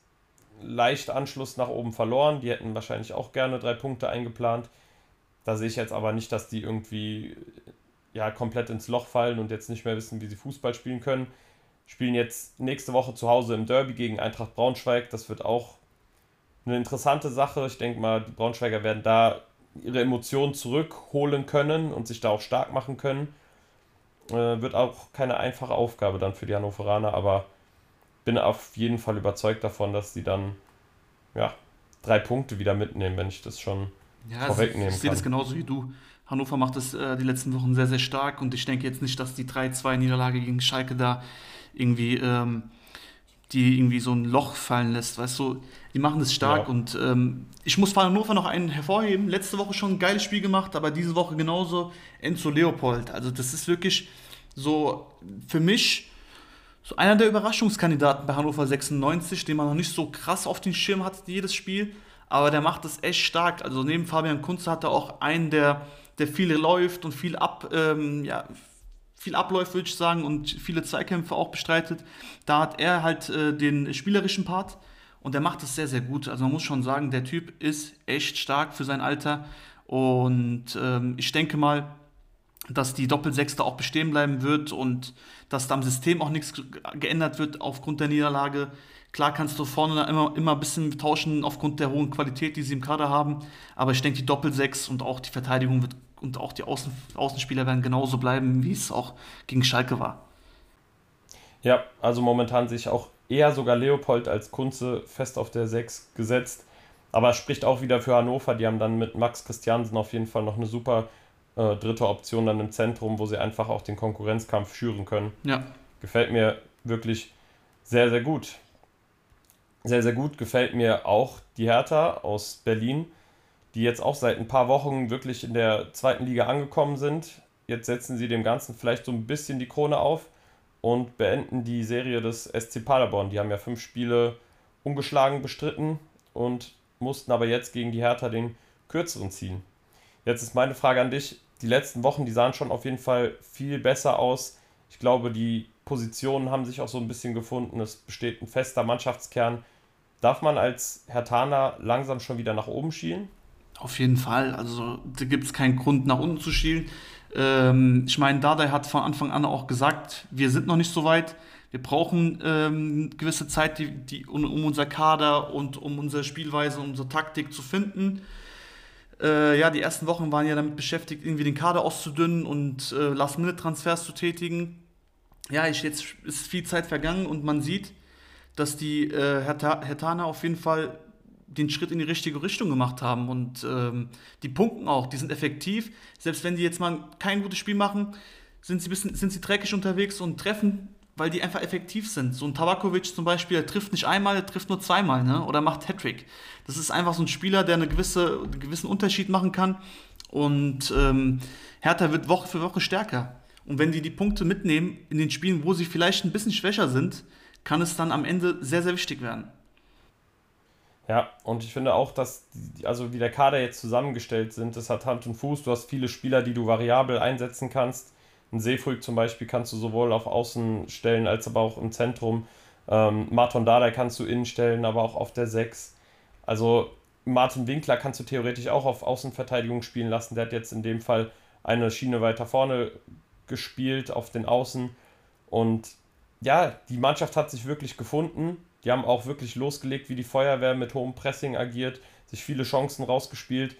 leicht Anschluss nach oben verloren. Die hätten wahrscheinlich auch gerne drei Punkte eingeplant. Da sehe ich jetzt aber nicht, dass die irgendwie ja, komplett ins Loch fallen und jetzt nicht mehr wissen, wie sie Fußball spielen können. Spielen jetzt nächste Woche zu Hause im Derby gegen Eintracht Braunschweig. Das wird auch eine interessante Sache. Ich denke mal, die Braunschweiger werden da ihre Emotionen zurückholen können und sich da auch stark machen können. Äh, wird auch keine einfache Aufgabe dann für die Hannoveraner, aber bin auf jeden Fall überzeugt davon, dass sie dann ja, drei Punkte wieder mitnehmen, wenn ich das schon ja, vorwegnehmen ich, ich sehe das genauso wie du. Hannover macht das äh, die letzten Wochen sehr, sehr stark und ich denke jetzt nicht, dass die 3-2-Niederlage gegen Schalke da irgendwie ähm, die irgendwie so ein Loch fallen lässt, weißt du, die machen das stark ja. und ähm, ich muss Hannover noch einen hervorheben. Letzte Woche schon ein geiles Spiel gemacht, aber diese Woche genauso Enzo Leopold. Also das ist wirklich so für mich so einer der Überraschungskandidaten bei Hannover 96, den man noch nicht so krass auf den Schirm hat, jedes Spiel, aber der macht das echt stark. Also neben Fabian Kunze hat er auch einen, der, der viel läuft und viel ab, ähm, ja, viel abläuft, würde ich sagen, und viele Zweikämpfe auch bestreitet. Da hat er halt äh, den spielerischen Part und der macht das sehr, sehr gut. Also man muss schon sagen, der Typ ist echt stark für sein Alter und ähm, ich denke mal, dass die Doppelsechste auch bestehen bleiben wird und dass da am System auch nichts geändert wird aufgrund der Niederlage. Klar kannst du vorne immer, immer ein bisschen tauschen aufgrund der hohen Qualität, die sie im Kader haben, aber ich denke, die Doppelsechs und auch die Verteidigung wird und auch die Außen, Außenspieler werden genauso bleiben, wie es auch gegen Schalke war. Ja, also momentan sehe ich auch eher sogar Leopold als Kunze fest auf der 6 gesetzt. Aber spricht auch wieder für Hannover. Die haben dann mit Max Christiansen auf jeden Fall noch eine super äh, dritte Option dann im Zentrum, wo sie einfach auch den Konkurrenzkampf schüren können. Ja. Gefällt mir wirklich sehr, sehr gut. Sehr, sehr gut gefällt mir auch die Hertha aus Berlin die jetzt auch seit ein paar Wochen wirklich in der zweiten Liga angekommen sind. Jetzt setzen sie dem Ganzen vielleicht so ein bisschen die Krone auf und beenden die Serie des SC Paderborn. Die haben ja fünf Spiele ungeschlagen bestritten und mussten aber jetzt gegen die Hertha den kürzeren ziehen. Jetzt ist meine Frage an dich. Die letzten Wochen, die sahen schon auf jeden Fall viel besser aus. Ich glaube, die Positionen haben sich auch so ein bisschen gefunden. Es besteht ein fester Mannschaftskern. Darf man als Hertaner langsam schon wieder nach oben schielen? Auf jeden Fall. Also da gibt es keinen Grund, nach unten zu schielen. Ähm, ich meine, Dardai hat von Anfang an auch gesagt, wir sind noch nicht so weit. Wir brauchen ähm, gewisse Zeit, die, die, um, um, unser Kader und um unsere Spielweise, unsere Taktik zu finden. Äh, ja, die ersten Wochen waren ja damit beschäftigt, irgendwie den Kader auszudünnen und äh, Last-Minute-Transfers zu tätigen. Ja, ich, jetzt ist viel Zeit vergangen und man sieht, dass die äh, Hertana auf jeden Fall den Schritt in die richtige Richtung gemacht haben und ähm, die punkten auch, die sind effektiv. Selbst wenn die jetzt mal kein gutes Spiel machen, sind sie, bisschen, sind sie dreckig unterwegs und treffen, weil die einfach effektiv sind. So ein Tabakovic zum Beispiel, der trifft nicht einmal, der trifft nur zweimal ne? oder macht Hattrick. Das ist einfach so ein Spieler, der eine gewisse, einen gewissen Unterschied machen kann und ähm, Hertha wird Woche für Woche stärker. Und wenn die die Punkte mitnehmen in den Spielen, wo sie vielleicht ein bisschen schwächer sind, kann es dann am Ende sehr, sehr wichtig werden. Ja, und ich finde auch, dass, die, also wie der Kader jetzt zusammengestellt sind, das hat Hand und Fuß. Du hast viele Spieler, die du variabel einsetzen kannst. Ein Seefulk zum Beispiel kannst du sowohl auf Außen stellen als aber auch im Zentrum. Ähm, Martin Dada kannst du innen stellen, aber auch auf der 6. Also Martin Winkler kannst du theoretisch auch auf Außenverteidigung spielen lassen. Der hat jetzt in dem Fall eine Schiene weiter vorne gespielt auf den Außen. Und ja, die Mannschaft hat sich wirklich gefunden. Die haben auch wirklich losgelegt, wie die Feuerwehr mit hohem Pressing agiert, sich viele Chancen rausgespielt.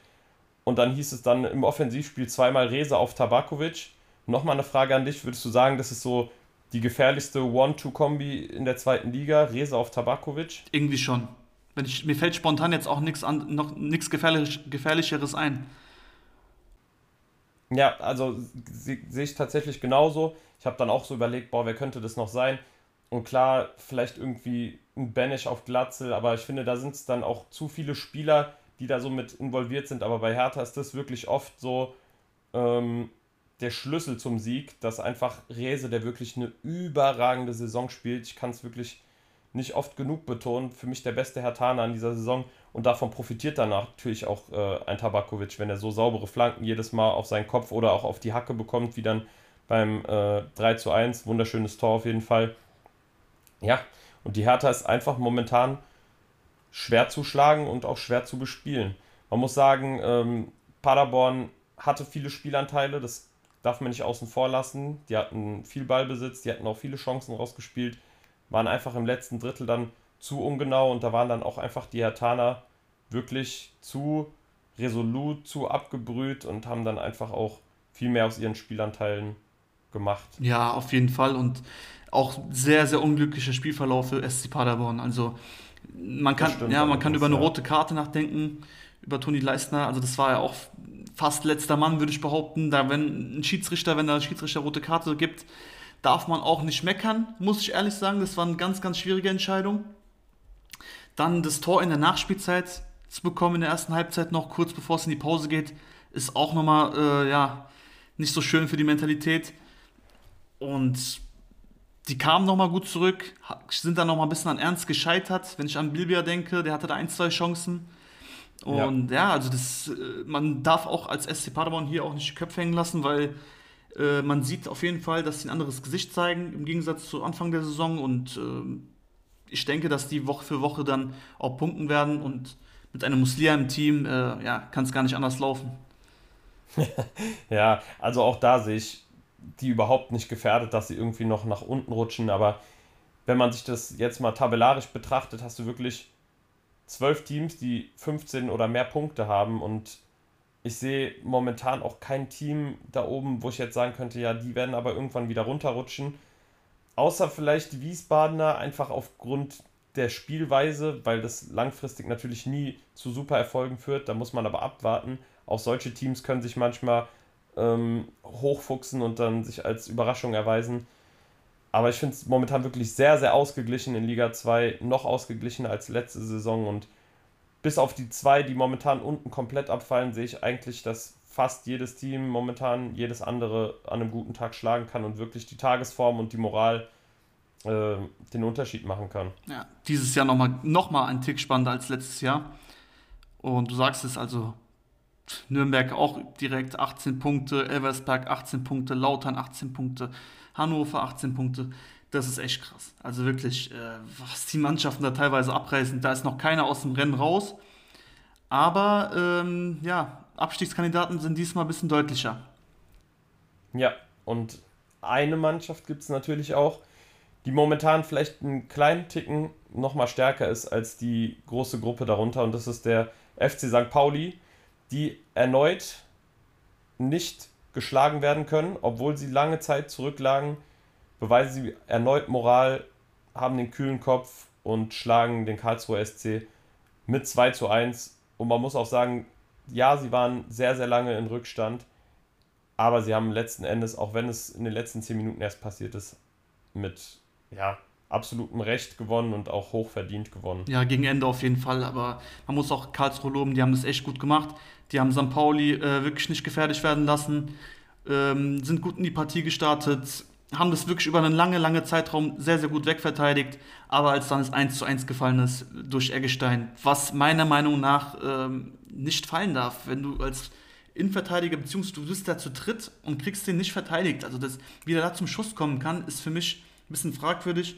Und dann hieß es dann im Offensivspiel zweimal Rese auf Tabakovic. Nochmal eine Frage an dich. Würdest du sagen, das ist so die gefährlichste One-Two-Kombi in der zweiten Liga? Rese auf Tabakovic? Irgendwie schon. Wenn ich, mir fällt spontan jetzt auch nichts noch nichts gefährlich, Gefährlicheres ein. Ja, also sehe ich tatsächlich genauso. Ich habe dann auch so überlegt, boah, wer könnte das noch sein? Und klar, vielleicht irgendwie ein Banish auf Glatzel, aber ich finde, da sind es dann auch zu viele Spieler, die da so mit involviert sind. Aber bei Hertha ist das wirklich oft so ähm, der Schlüssel zum Sieg, dass einfach Rese, der wirklich eine überragende Saison spielt, ich kann es wirklich nicht oft genug betonen, für mich der beste Hertaner in dieser Saison und davon profitiert dann natürlich auch äh, ein Tabakovic, wenn er so saubere Flanken jedes Mal auf seinen Kopf oder auch auf die Hacke bekommt, wie dann beim äh, 3 zu 1. Wunderschönes Tor auf jeden Fall. Ja, und die Hertha ist einfach momentan schwer zu schlagen und auch schwer zu bespielen. Man muss sagen, ähm, Paderborn hatte viele Spielanteile, das darf man nicht außen vor lassen. Die hatten viel Ballbesitz, die hatten auch viele Chancen rausgespielt, waren einfach im letzten Drittel dann zu ungenau und da waren dann auch einfach die Hertaner wirklich zu resolut, zu abgebrüht und haben dann einfach auch viel mehr aus ihren Spielanteilen gemacht. Ja, auf jeden Fall und auch sehr, sehr unglücklicher Spielverlauf für SC Paderborn. Also man kann, ja, man kann über eine rote Karte nachdenken, über Toni Leistner. Also das war ja auch fast letzter Mann, würde ich behaupten. Da wenn ein Schiedsrichter, wenn der Schiedsrichter rote Karte gibt, darf man auch nicht meckern, muss ich ehrlich sagen. Das war eine ganz, ganz schwierige Entscheidung. Dann das Tor in der Nachspielzeit zu bekommen in der ersten Halbzeit noch, kurz bevor es in die Pause geht, ist auch nochmal, äh, ja, nicht so schön für die Mentalität. Und die kamen nochmal gut zurück, sind dann nochmal ein bisschen an Ernst gescheitert. Wenn ich an Bilbia denke, der hatte da ein, zwei Chancen. Und ja, ja also das, äh, man darf auch als SC Paderborn hier auch nicht die Köpfe hängen lassen, weil äh, man sieht auf jeden Fall, dass sie ein anderes Gesicht zeigen im Gegensatz zu Anfang der Saison. Und äh, ich denke, dass die Woche für Woche dann auch punkten werden. Und mit einem Muslia im Team äh, ja, kann es gar nicht anders laufen. ja, also auch da sehe ich die überhaupt nicht gefährdet, dass sie irgendwie noch nach unten rutschen. Aber wenn man sich das jetzt mal tabellarisch betrachtet, hast du wirklich zwölf Teams, die 15 oder mehr Punkte haben. Und ich sehe momentan auch kein Team da oben, wo ich jetzt sagen könnte, ja, die werden aber irgendwann wieder runterrutschen. Außer vielleicht die Wiesbadener, einfach aufgrund der Spielweise, weil das langfristig natürlich nie zu super Erfolgen führt. Da muss man aber abwarten. Auch solche Teams können sich manchmal ähm, hochfuchsen und dann sich als Überraschung erweisen. Aber ich finde es momentan wirklich sehr, sehr ausgeglichen in Liga 2, noch ausgeglichener als letzte Saison. Und bis auf die zwei, die momentan unten komplett abfallen, sehe ich eigentlich, dass fast jedes Team momentan jedes andere an einem guten Tag schlagen kann und wirklich die Tagesform und die Moral äh, den Unterschied machen kann. Ja, dieses Jahr nochmal noch mal ein Tick spannender als letztes Jahr. Und du sagst es also, Nürnberg auch direkt 18 Punkte, Elversberg 18 Punkte, Lautern 18 Punkte, Hannover 18 Punkte. Das ist echt krass. Also wirklich, äh, was die Mannschaften da teilweise abreißen, da ist noch keiner aus dem Rennen raus. Aber ähm, ja, Abstiegskandidaten sind diesmal ein bisschen deutlicher. Ja, und eine Mannschaft gibt es natürlich auch, die momentan vielleicht einen kleinen Ticken noch mal stärker ist als die große Gruppe darunter. Und das ist der FC St. Pauli, die erneut nicht geschlagen werden können, obwohl sie lange Zeit zurücklagen, beweisen sie erneut Moral, haben den kühlen Kopf und schlagen den Karlsruher SC mit 2 zu 1. Und man muss auch sagen, ja, sie waren sehr, sehr lange in Rückstand, aber sie haben letzten Endes, auch wenn es in den letzten 10 Minuten erst passiert ist, mit ja, absolutem Recht gewonnen und auch hochverdient gewonnen. Ja, gegen Ende auf jeden Fall, aber man muss auch Karlsruhe loben, die haben das echt gut gemacht. Die haben St. Pauli äh, wirklich nicht gefährlich werden lassen, ähm, sind gut in die Partie gestartet, haben das wirklich über einen lange, lange Zeitraum sehr, sehr gut wegverteidigt. Aber als dann das 1 zu 1 gefallen ist durch Eggestein, was meiner Meinung nach ähm, nicht fallen darf, wenn du als Innenverteidiger, beziehungsweise du bist da zu dritt und kriegst den nicht verteidigt. Also, das, wie der da zum Schuss kommen kann, ist für mich ein bisschen fragwürdig.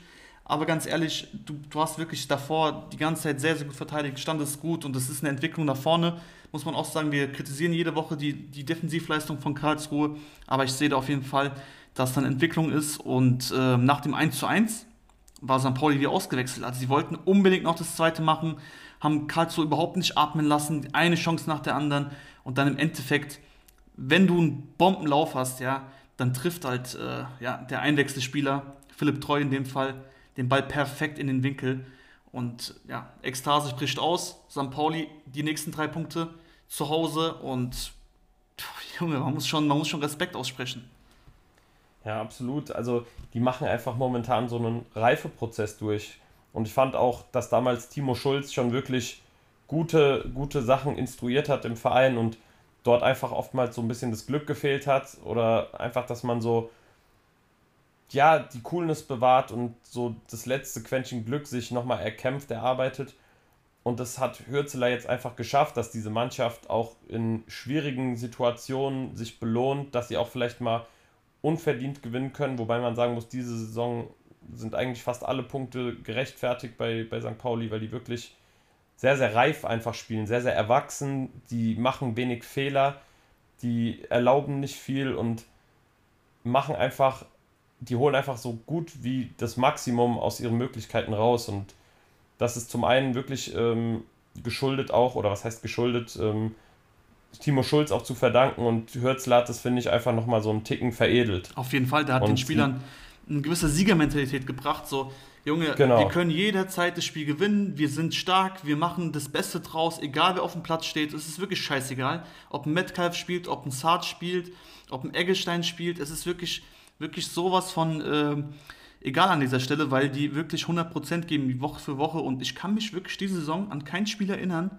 Aber ganz ehrlich, du, du hast wirklich davor die ganze Zeit sehr, sehr gut verteidigt, standest gut und das ist eine Entwicklung nach vorne. Muss man auch sagen, wir kritisieren jede Woche die, die Defensivleistung von Karlsruhe, aber ich sehe da auf jeden Fall, dass dann Entwicklung ist und äh, nach dem 1 zu 1 war St. Pauli wieder ausgewechselt. Also sie wollten unbedingt noch das zweite machen, haben Karlsruhe überhaupt nicht atmen lassen, eine Chance nach der anderen und dann im Endeffekt, wenn du einen Bombenlauf hast, ja, dann trifft halt äh, ja, der Einwechselspieler, Philipp Treu in dem Fall, den Ball perfekt in den Winkel. Und ja, Ekstase spricht aus. St. Pauli die nächsten drei Punkte zu Hause und Junge, man muss schon, man muss schon Respekt aussprechen. Ja, absolut. Also die machen einfach momentan so einen Reifeprozess durch. Und ich fand auch, dass damals Timo Schulz schon wirklich gute, gute Sachen instruiert hat im Verein und dort einfach oftmals so ein bisschen das Glück gefehlt hat oder einfach, dass man so ja, die Coolness bewahrt und so das letzte Quäntchen Glück sich nochmal erkämpft, erarbeitet. Und das hat Hürzeler jetzt einfach geschafft, dass diese Mannschaft auch in schwierigen Situationen sich belohnt, dass sie auch vielleicht mal unverdient gewinnen können, wobei man sagen muss, diese Saison sind eigentlich fast alle Punkte gerechtfertigt bei, bei St. Pauli, weil die wirklich sehr, sehr reif einfach spielen, sehr, sehr erwachsen, die machen wenig Fehler, die erlauben nicht viel und machen einfach die holen einfach so gut wie das Maximum aus ihren Möglichkeiten raus. Und das ist zum einen wirklich ähm, geschuldet auch, oder was heißt geschuldet, ähm, Timo Schulz auch zu verdanken und Hürzler hat das, finde ich, einfach nochmal so einen Ticken veredelt. Auf jeden Fall, der hat und den Spielern eine gewisse Siegermentalität gebracht, so Junge, genau. wir können jederzeit das Spiel gewinnen, wir sind stark, wir machen das Beste draus, egal wer auf dem Platz steht, es ist wirklich scheißegal, ob ein Metcalf spielt, ob ein Sarge spielt, ob ein Eggestein spielt, es ist wirklich, wirklich sowas von äh, egal an dieser Stelle, weil die wirklich 100% geben, Woche für Woche. Und ich kann mich wirklich diese Saison an kein Spiel erinnern,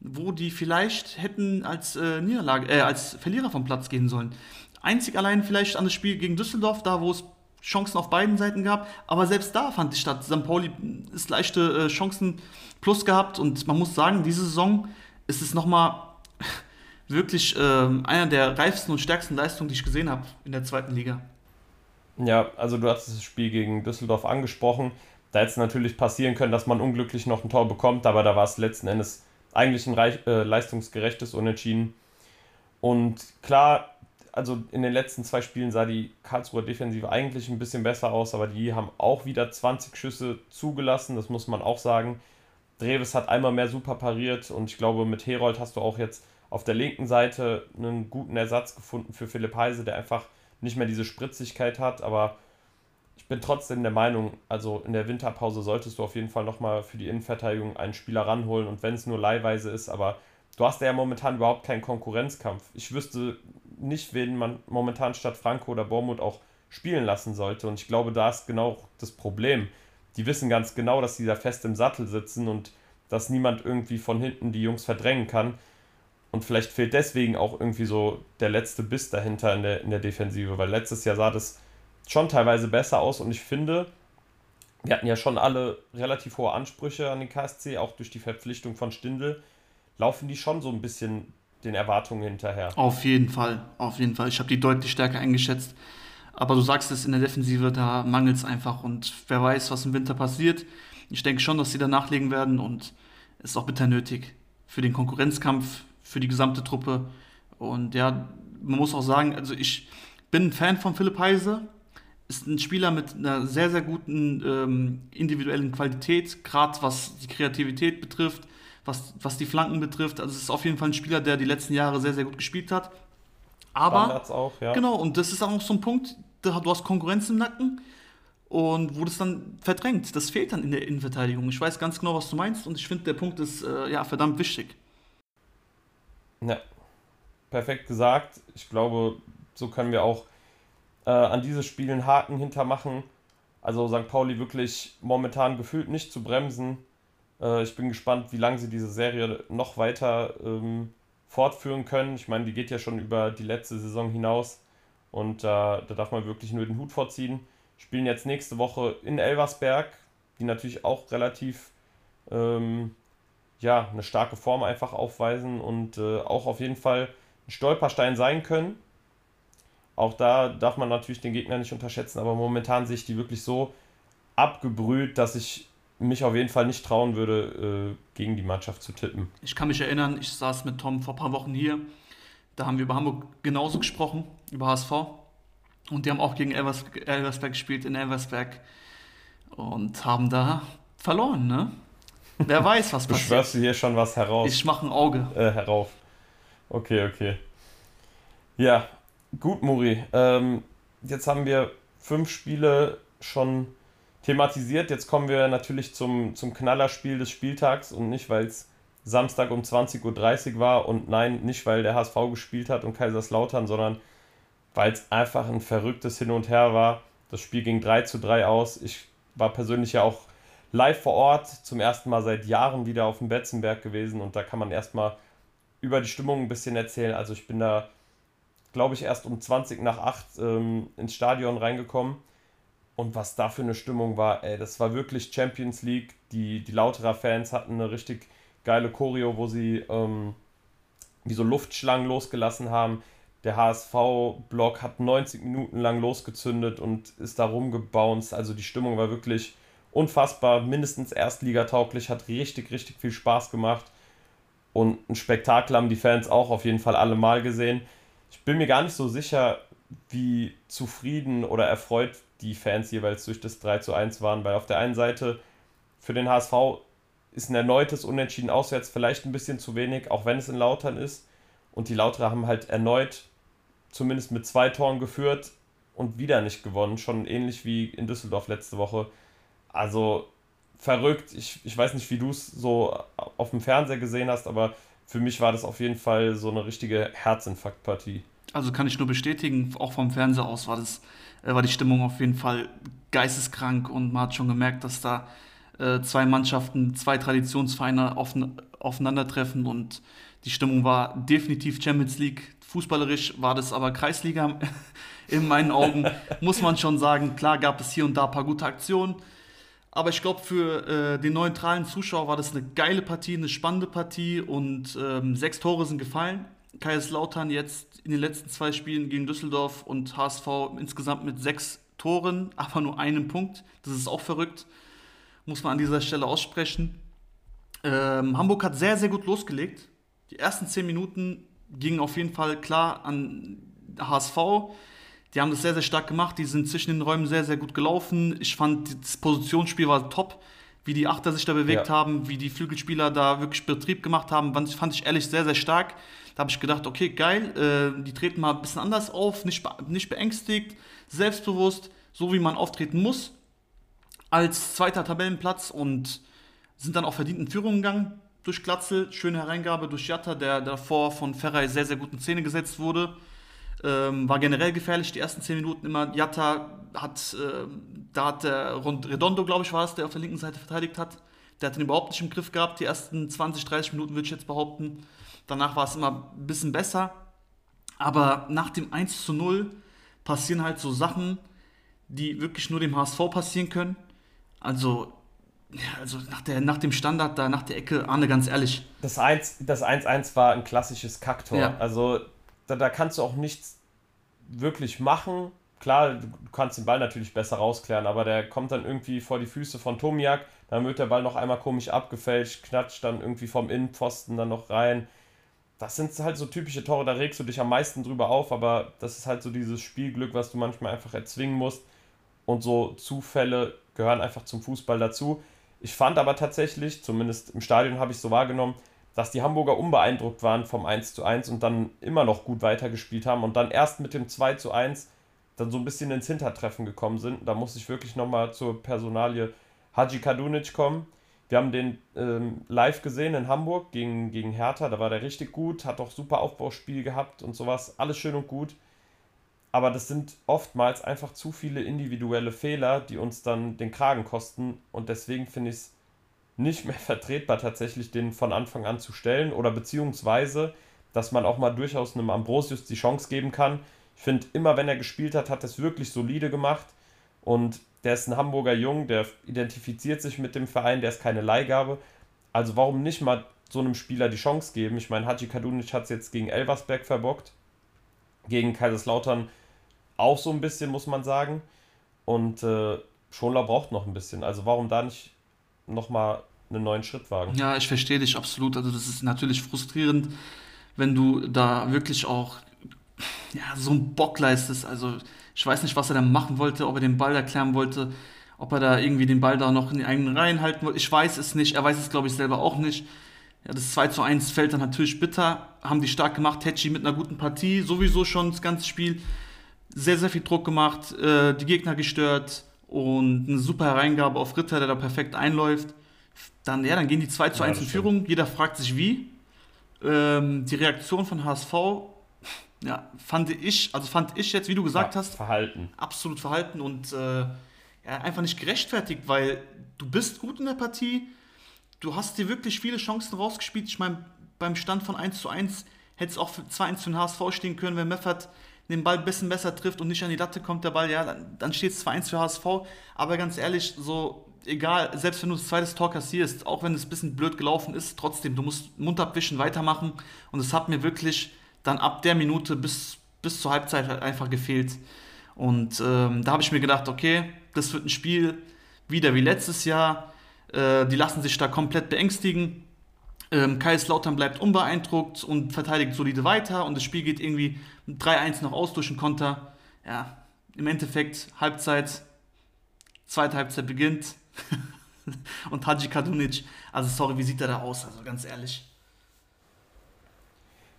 wo die vielleicht hätten als, äh, Niederlage, äh, als Verlierer vom Platz gehen sollen. Einzig allein vielleicht an das Spiel gegen Düsseldorf, da wo es Chancen auf beiden Seiten gab. Aber selbst da fand ich statt. St. Pauli ist leichte äh, Chancen plus gehabt. Und man muss sagen, diese Saison ist es nochmal wirklich äh, einer der reifsten und stärksten Leistungen, die ich gesehen habe in der zweiten Liga. Ja, also du hast das Spiel gegen Düsseldorf angesprochen. Da hätte es natürlich passieren können, dass man unglücklich noch ein Tor bekommt, aber da war es letzten Endes eigentlich ein reich, äh, leistungsgerechtes Unentschieden. Und klar, also in den letzten zwei Spielen sah die Karlsruher Defensive eigentlich ein bisschen besser aus, aber die haben auch wieder 20 Schüsse zugelassen, das muss man auch sagen. Dreves hat einmal mehr super pariert und ich glaube, mit Herold hast du auch jetzt auf der linken Seite einen guten Ersatz gefunden für Philipp Heise, der einfach nicht mehr diese Spritzigkeit hat, aber ich bin trotzdem der Meinung, also in der Winterpause solltest du auf jeden Fall nochmal für die Innenverteidigung einen Spieler ranholen und wenn es nur leihweise ist, aber du hast ja momentan überhaupt keinen Konkurrenzkampf. Ich wüsste nicht, wen man momentan statt Franco oder Bormuth auch spielen lassen sollte und ich glaube, da ist genau das Problem. Die wissen ganz genau, dass sie da fest im Sattel sitzen und dass niemand irgendwie von hinten die Jungs verdrängen kann. Und vielleicht fehlt deswegen auch irgendwie so der letzte Biss dahinter in der, in der Defensive, weil letztes Jahr sah das schon teilweise besser aus und ich finde, wir hatten ja schon alle relativ hohe Ansprüche an den KSC, auch durch die Verpflichtung von Stindl. Laufen die schon so ein bisschen den Erwartungen hinterher? Auf jeden Fall, auf jeden Fall. Ich habe die deutlich stärker eingeschätzt. Aber du sagst es in der Defensive, da mangelt es einfach. Und wer weiß, was im Winter passiert. Ich denke schon, dass sie da nachlegen werden und es ist auch bitter nötig für den Konkurrenzkampf, für die gesamte Truppe. Und ja, man muss auch sagen, also ich bin ein Fan von Philipp Heise. Ist ein Spieler mit einer sehr, sehr guten ähm, individuellen Qualität, gerade was die Kreativität betrifft, was, was die Flanken betrifft. Also es ist auf jeden Fall ein Spieler, der die letzten Jahre sehr, sehr gut gespielt hat. Aber, auch, ja. genau, und das ist auch so ein Punkt, du hast Konkurrenz im Nacken und wurde es dann verdrängt. Das fehlt dann in der Innenverteidigung. Ich weiß ganz genau, was du meinst und ich finde, der Punkt ist äh, ja verdammt wichtig. Ja, perfekt gesagt. Ich glaube, so können wir auch äh, an dieses Spiel einen Haken hintermachen. Also St. Pauli wirklich momentan gefühlt nicht zu bremsen. Äh, ich bin gespannt, wie lange sie diese Serie noch weiter ähm, fortführen können. Ich meine, die geht ja schon über die letzte Saison hinaus und äh, da darf man wirklich nur den Hut vorziehen. Spielen jetzt nächste Woche in Elversberg, die natürlich auch relativ ähm, ja, eine starke Form einfach aufweisen und äh, auch auf jeden Fall ein Stolperstein sein können. Auch da darf man natürlich den Gegner nicht unterschätzen, aber momentan sehe ich die wirklich so abgebrüht, dass ich mich auf jeden Fall nicht trauen würde, äh, gegen die Mannschaft zu tippen. Ich kann mich erinnern, ich saß mit Tom vor ein paar Wochen hier. Da haben wir über Hamburg genauso gesprochen, über HSV. Und die haben auch gegen Elvers, Elversberg gespielt in Elversberg und haben da verloren, ne? Wer weiß, was passiert. Beschwörst du hier schon was heraus? Ich mache ein Auge. Äh, herauf. Okay, okay. Ja, gut, Muri. Ähm, jetzt haben wir fünf Spiele schon thematisiert. Jetzt kommen wir natürlich zum, zum Knallerspiel des Spieltags und nicht, weil es Samstag um 20.30 Uhr war und nein, nicht weil der HSV gespielt hat und Kaiserslautern, sondern weil es einfach ein verrücktes Hin und Her war. Das Spiel ging 3 zu 3 aus. Ich war persönlich ja auch live vor Ort, zum ersten Mal seit Jahren wieder auf dem Betzenberg gewesen und da kann man erstmal über die Stimmung ein bisschen erzählen. Also ich bin da, glaube ich, erst um 20 nach 8 ähm, ins Stadion reingekommen und was da für eine Stimmung war, ey, das war wirklich Champions League. Die, die Lauterer Fans hatten eine richtig geile Choreo, wo sie ähm, wie so Luftschlangen losgelassen haben. Der HSV-Block hat 90 Minuten lang losgezündet und ist da rumgebounced. Also die Stimmung war wirklich unfassbar, mindestens erstligatauglich, hat richtig, richtig viel Spaß gemacht. Und ein Spektakel haben die Fans auch auf jeden Fall alle mal gesehen. Ich bin mir gar nicht so sicher, wie zufrieden oder erfreut die Fans jeweils durch das 3 zu 1 waren, weil auf der einen Seite für den HSV ist ein erneutes Unentschieden auswärts vielleicht ein bisschen zu wenig, auch wenn es in Lautern ist. Und die Lauterer haben halt erneut zumindest mit zwei Toren geführt und wieder nicht gewonnen. Schon ähnlich wie in Düsseldorf letzte Woche. Also verrückt. Ich, ich weiß nicht, wie du es so auf dem Fernseher gesehen hast, aber für mich war das auf jeden Fall so eine richtige Herzinfarktpartie. Also kann ich nur bestätigen, auch vom Fernseher aus war, das, äh, war die Stimmung auf jeden Fall geisteskrank und man hat schon gemerkt, dass da äh, zwei Mannschaften, zwei Traditionsvereine offen, aufeinandertreffen und die Stimmung war definitiv Champions League. Fußballerisch war das aber Kreisliga in meinen Augen, muss man schon sagen. Klar gab es hier und da ein paar gute Aktionen, aber ich glaube, für äh, den neutralen Zuschauer war das eine geile Partie, eine spannende Partie und ähm, sechs Tore sind gefallen. Kaiserslautern jetzt in den letzten zwei Spielen gegen Düsseldorf und HSV insgesamt mit sechs Toren, aber nur einen Punkt. Das ist auch verrückt muss man an dieser Stelle aussprechen. Ähm, Hamburg hat sehr, sehr gut losgelegt. Die ersten zehn Minuten gingen auf jeden Fall klar an HSV. Die haben das sehr, sehr stark gemacht. Die sind zwischen den Räumen sehr, sehr gut gelaufen. Ich fand, das Positionsspiel war top. Wie die Achter sich da bewegt ja. haben, wie die Flügelspieler da wirklich Betrieb gemacht haben, fand ich ehrlich sehr, sehr stark. Da habe ich gedacht, okay, geil, äh, die treten mal ein bisschen anders auf, nicht, nicht beängstigt, selbstbewusst, so wie man auftreten muss als zweiter Tabellenplatz und sind dann auch verdient in Führung gegangen durch Glatzel. Schöne Hereingabe durch Jatta, der davor von Ferrei sehr, sehr gut in Szene gesetzt wurde. Ähm, war generell gefährlich, die ersten 10 Minuten immer. Jatta hat, äh, da hat der Redondo, glaube ich, war es, der auf der linken Seite verteidigt hat. Der hat den überhaupt nicht im Griff gehabt. Die ersten 20, 30 Minuten würde ich jetzt behaupten. Danach war es immer ein bisschen besser. Aber nach dem 1 zu 0 passieren halt so Sachen, die wirklich nur dem HSV passieren können. Also, also nach, der, nach dem Standard da, nach der Ecke, Arne, ganz ehrlich. Das 1-1 das war ein klassisches Kacktor. Ja. Also da, da kannst du auch nichts wirklich machen. Klar, du kannst den Ball natürlich besser rausklären, aber der kommt dann irgendwie vor die Füße von Tomiak, dann wird der Ball noch einmal komisch abgefälscht, knatscht dann irgendwie vom Innenpfosten dann noch rein. Das sind halt so typische Tore, da regst du dich am meisten drüber auf, aber das ist halt so dieses Spielglück, was du manchmal einfach erzwingen musst. Und so Zufälle gehören einfach zum Fußball dazu. Ich fand aber tatsächlich, zumindest im Stadion habe ich so wahrgenommen, dass die Hamburger unbeeindruckt waren vom 1 zu 1 und dann immer noch gut weitergespielt haben und dann erst mit dem 2 zu 1 dann so ein bisschen ins Hintertreffen gekommen sind. Da muss ich wirklich nochmal zur Personalie Haji Kadunic kommen. Wir haben den ähm, live gesehen in Hamburg gegen, gegen Hertha, da war der richtig gut, hat auch super Aufbauspiel gehabt und sowas, alles schön und gut. Aber das sind oftmals einfach zu viele individuelle Fehler, die uns dann den Kragen kosten und deswegen finde ich es nicht mehr vertretbar, tatsächlich den von Anfang an zu stellen oder beziehungsweise, dass man auch mal durchaus einem Ambrosius die Chance geben kann. Ich finde, immer wenn er gespielt hat, hat er es wirklich solide gemacht und der ist ein Hamburger Jung, der identifiziert sich mit dem Verein, der ist keine Leihgabe. Also warum nicht mal so einem Spieler die Chance geben? Ich meine, Haji Kadunic hat es jetzt gegen Elversberg verbockt, gegen Kaiserslautern auch so ein bisschen, muss man sagen. Und äh, Schonlau braucht noch ein bisschen. Also warum da nicht nochmal einen neuen Schritt wagen. Ja, ich verstehe dich absolut. Also das ist natürlich frustrierend, wenn du da wirklich auch ja, so einen Bock leistest. Also ich weiß nicht, was er da machen wollte, ob er den Ball erklären wollte, ob er da irgendwie den Ball da noch in die eigenen Reihen halten wollte. Ich weiß es nicht. Er weiß es, glaube ich, selber auch nicht. Ja, das 2 zu 1 fällt dann natürlich bitter. Haben die stark gemacht. Hetchi mit einer guten Partie. Sowieso schon das ganze Spiel. Sehr, sehr viel Druck gemacht. Äh, die Gegner gestört. Und eine super Hereingabe auf Ritter, der da perfekt einläuft. Dann, ja, dann gehen die 2 zu 1 in Führung. Jeder fragt sich wie. Ähm, die Reaktion von HSV, ja, fand ich, also fand ich jetzt, wie du gesagt ja, hast, verhalten. Absolut verhalten und äh, ja, einfach nicht gerechtfertigt, weil du bist gut in der Partie. Du hast dir wirklich viele Chancen rausgespielt. Ich meine, beim Stand von 1 zu 1 hätte es auch 2-1 für den HSV stehen können, wenn Meffert den Ball ein bisschen besser trifft und nicht an die Latte kommt, der Ball, ja, dann, dann steht es 2-1 für HSV. Aber ganz ehrlich, so egal, selbst wenn du das zweite Tor kassierst, auch wenn es ein bisschen blöd gelaufen ist, trotzdem, du musst Mund abwischen, weitermachen. Und es hat mir wirklich dann ab der Minute bis, bis zur Halbzeit halt einfach gefehlt. Und ähm, da habe ich mir gedacht, okay, das wird ein Spiel wieder wie letztes Jahr. Äh, die lassen sich da komplett beängstigen. Ähm, Kaiserslautern bleibt unbeeindruckt und verteidigt solide weiter. Und das Spiel geht irgendwie 3-1 noch aus durch den Konter. Ja, im Endeffekt Halbzeit, zweite Halbzeit beginnt. und Haji Kadunic, also sorry, wie sieht er da aus? Also ganz ehrlich.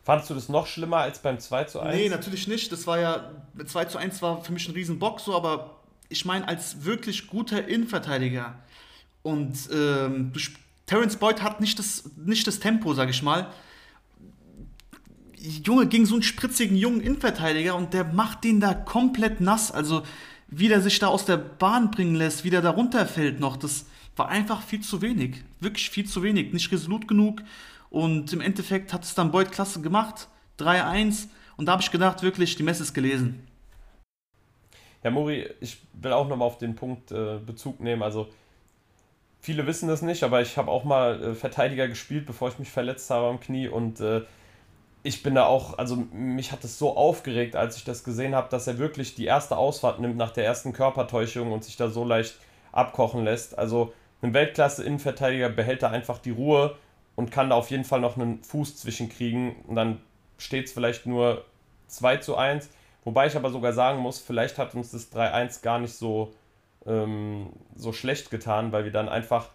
Fandest du das noch schlimmer als beim 2 zu 1? Nee, natürlich nicht. Das war ja, 2 zu 1 war für mich ein Riesenbock, so, aber ich meine, als wirklich guter Innenverteidiger und ähm, Terence Boyd hat nicht das, nicht das Tempo, sag ich mal. Junge, gegen so einen spritzigen jungen Innenverteidiger und der macht den da komplett nass. Also wie der sich da aus der Bahn bringen lässt, wie der da runterfällt noch, das war einfach viel zu wenig. Wirklich viel zu wenig. Nicht resolut genug. Und im Endeffekt hat es dann Boyd klasse gemacht. 3-1. Und da habe ich gedacht, wirklich, die Messe ist gelesen. Ja, Mori, ich will auch nochmal auf den Punkt äh, Bezug nehmen. Also, viele wissen das nicht, aber ich habe auch mal äh, Verteidiger gespielt, bevor ich mich verletzt habe am Knie. Und äh, ich bin da auch, also mich hat es so aufgeregt, als ich das gesehen habe, dass er wirklich die erste Ausfahrt nimmt nach der ersten Körpertäuschung und sich da so leicht abkochen lässt. Also ein Weltklasse-Innenverteidiger behält da einfach die Ruhe und kann da auf jeden Fall noch einen Fuß zwischenkriegen und dann steht es vielleicht nur 2 zu 1. Wobei ich aber sogar sagen muss, vielleicht hat uns das 3-1 gar nicht so, ähm, so schlecht getan, weil wir dann einfach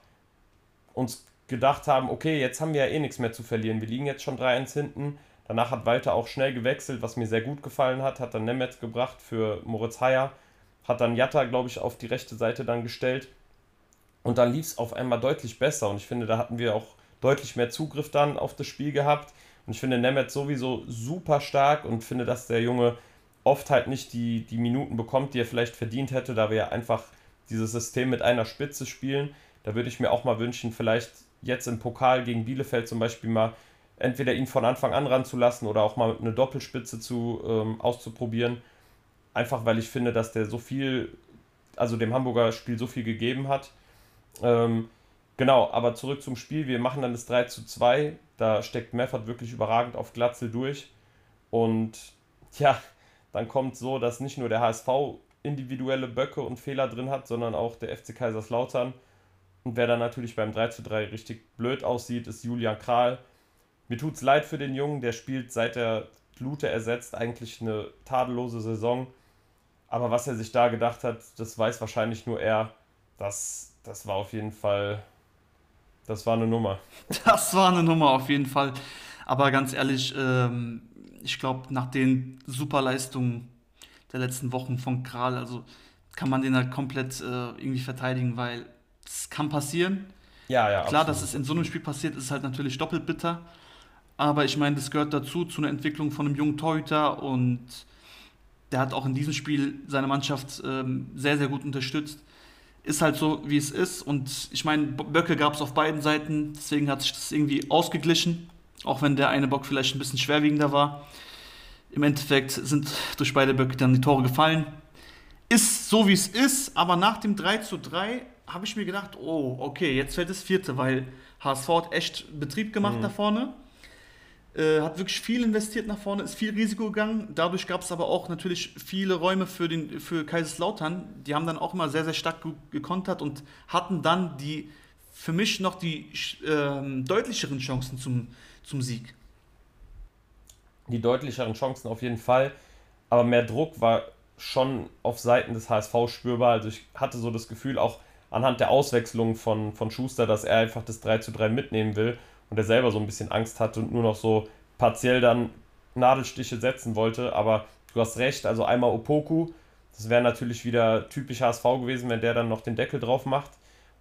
uns gedacht haben, okay, jetzt haben wir ja eh nichts mehr zu verlieren. Wir liegen jetzt schon 3-1 hinten Danach hat Walter auch schnell gewechselt, was mir sehr gut gefallen hat. Hat dann Nemeth gebracht für Moritz Heyer. Hat dann Jatta, glaube ich, auf die rechte Seite dann gestellt. Und dann lief es auf einmal deutlich besser. Und ich finde, da hatten wir auch deutlich mehr Zugriff dann auf das Spiel gehabt. Und ich finde Nemeth sowieso super stark und finde, dass der Junge oft halt nicht die, die Minuten bekommt, die er vielleicht verdient hätte, da wir ja einfach dieses System mit einer Spitze spielen. Da würde ich mir auch mal wünschen, vielleicht jetzt im Pokal gegen Bielefeld zum Beispiel mal entweder ihn von Anfang an ranzulassen oder auch mal eine Doppelspitze zu, ähm, auszuprobieren. Einfach weil ich finde, dass der so viel, also dem Hamburger Spiel so viel gegeben hat. Ähm, genau, aber zurück zum Spiel. Wir machen dann das 3 zu 2. Da steckt Meffert wirklich überragend auf Glatzel durch. Und ja, dann kommt so, dass nicht nur der HSV individuelle Böcke und Fehler drin hat, sondern auch der FC Kaiserslautern. Und wer dann natürlich beim 3 zu 3 richtig blöd aussieht, ist Julian Kral. Mir tut es leid für den Jungen, der spielt seit der Lute ersetzt eigentlich eine tadellose Saison. Aber was er sich da gedacht hat, das weiß wahrscheinlich nur er. Das, das war auf jeden Fall, das war eine Nummer. Das war eine Nummer auf jeden Fall. Aber ganz ehrlich, ähm, ich glaube, nach den Superleistungen der letzten Wochen von Kral, also kann man den halt komplett äh, irgendwie verteidigen, weil es kann passieren. Ja, ja. Klar, absolut. dass es in so einem Spiel passiert, ist halt natürlich doppelt bitter. Aber ich meine, das gehört dazu, zu einer Entwicklung von einem jungen Torhüter und der hat auch in diesem Spiel seine Mannschaft ähm, sehr, sehr gut unterstützt. Ist halt so, wie es ist. Und ich meine, Böcke gab es auf beiden Seiten, deswegen hat sich das irgendwie ausgeglichen, auch wenn der eine Bock vielleicht ein bisschen schwerwiegender war. Im Endeffekt sind durch beide Böcke dann die Tore gefallen. Ist so, wie es ist, aber nach dem 3 zu 3 habe ich mir gedacht, oh, okay, jetzt fällt das vierte, weil HSV hat echt Betrieb gemacht mhm. da vorne. Äh, hat wirklich viel investiert nach vorne, ist viel Risiko gegangen. Dadurch gab es aber auch natürlich viele Räume für, den, für Kaiserslautern. Die haben dann auch immer sehr, sehr stark gekontert und hatten dann die für mich noch die äh, deutlicheren Chancen zum, zum Sieg. Die deutlicheren Chancen auf jeden Fall, aber mehr Druck war schon auf Seiten des HSV spürbar. Also ich hatte so das Gefühl, auch anhand der Auswechslung von, von Schuster, dass er einfach das 3 zu 3 mitnehmen will und er selber so ein bisschen Angst hatte und nur noch so partiell dann Nadelstiche setzen wollte. Aber du hast recht, also einmal Opoku, das wäre natürlich wieder typisch HSV gewesen, wenn der dann noch den Deckel drauf macht.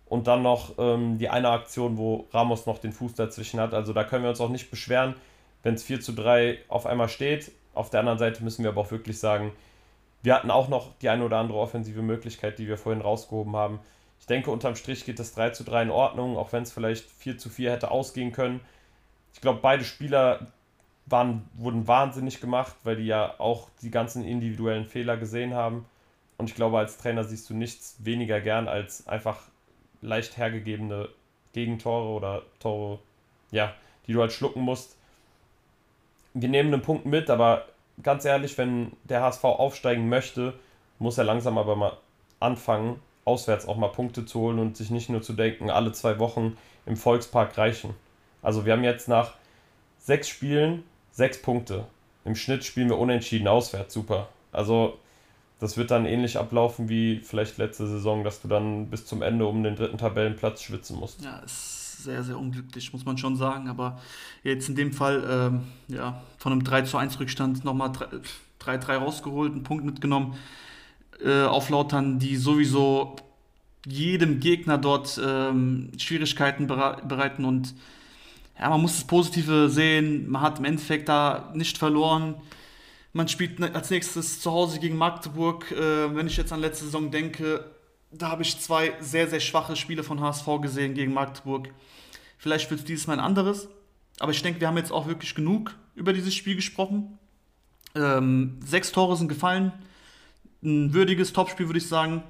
Und dann noch ähm, die eine Aktion, wo Ramos noch den Fuß dazwischen hat. Also da können wir uns auch nicht beschweren, wenn es 4 zu 3 auf einmal steht. Auf der anderen Seite müssen wir aber auch wirklich sagen, wir hatten auch noch die eine oder andere offensive Möglichkeit, die wir vorhin rausgehoben haben. Ich denke, unterm Strich geht das 3 zu 3 in Ordnung, auch wenn es vielleicht 4 zu 4 hätte ausgehen können. Ich glaube, beide Spieler waren, wurden wahnsinnig gemacht, weil die ja auch die ganzen individuellen Fehler gesehen haben. Und ich glaube, als Trainer siehst du nichts weniger gern als einfach leicht hergegebene Gegentore oder Tore, ja, die du halt schlucken musst. Wir nehmen einen Punkt mit, aber ganz ehrlich, wenn der HSV aufsteigen möchte, muss er langsam aber mal anfangen, auswärts auch mal Punkte zu holen und sich nicht nur zu denken, alle zwei Wochen im Volkspark reichen. Also wir haben jetzt nach sechs Spielen sechs Punkte. Im Schnitt spielen wir unentschieden auswärts, super. Also das wird dann ähnlich ablaufen wie vielleicht letzte Saison, dass du dann bis zum Ende um den dritten Tabellenplatz schwitzen musst. Ja, ist sehr, sehr unglücklich, muss man schon sagen. Aber jetzt in dem Fall, ähm, ja, von einem 3 zu 1 Rückstand nochmal 3-3 rausgeholt, einen Punkt mitgenommen äh, auflautern, die sowieso jedem Gegner dort ähm, Schwierigkeiten bereiten und ja, man muss das Positive sehen. Man hat im Endeffekt da nicht verloren. Man spielt ne, als nächstes zu Hause gegen Magdeburg. Äh, wenn ich jetzt an letzte Saison denke, da habe ich zwei sehr, sehr schwache Spiele von HSV gesehen gegen Magdeburg. Vielleicht wird es dieses Mal ein anderes. Aber ich denke, wir haben jetzt auch wirklich genug über dieses Spiel gesprochen. Ähm, sechs Tore sind gefallen. Ein würdiges Topspiel, würde ich sagen.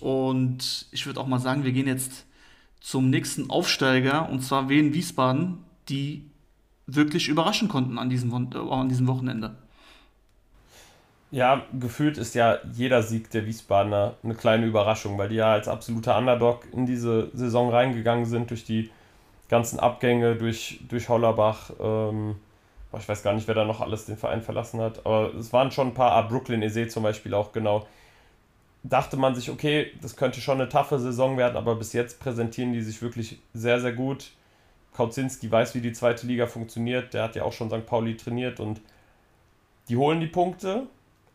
Und ich würde auch mal sagen, wir gehen jetzt zum nächsten Aufsteiger, und zwar Wien Wiesbaden, die wirklich überraschen konnten an diesem, äh, an diesem Wochenende. Ja, gefühlt ist ja jeder Sieg der Wiesbadener eine kleine Überraschung, weil die ja als absoluter Underdog in diese Saison reingegangen sind durch die ganzen Abgänge, durch, durch Hollerbach. Ähm, ich weiß gar nicht, wer da noch alles den Verein verlassen hat, aber es waren schon ein paar, ah, Brooklyn Eze zum Beispiel auch genau, dachte man sich, okay, das könnte schon eine taffe Saison werden, aber bis jetzt präsentieren die sich wirklich sehr, sehr gut. Kautzinski weiß, wie die zweite Liga funktioniert. Der hat ja auch schon St. Pauli trainiert und die holen die Punkte,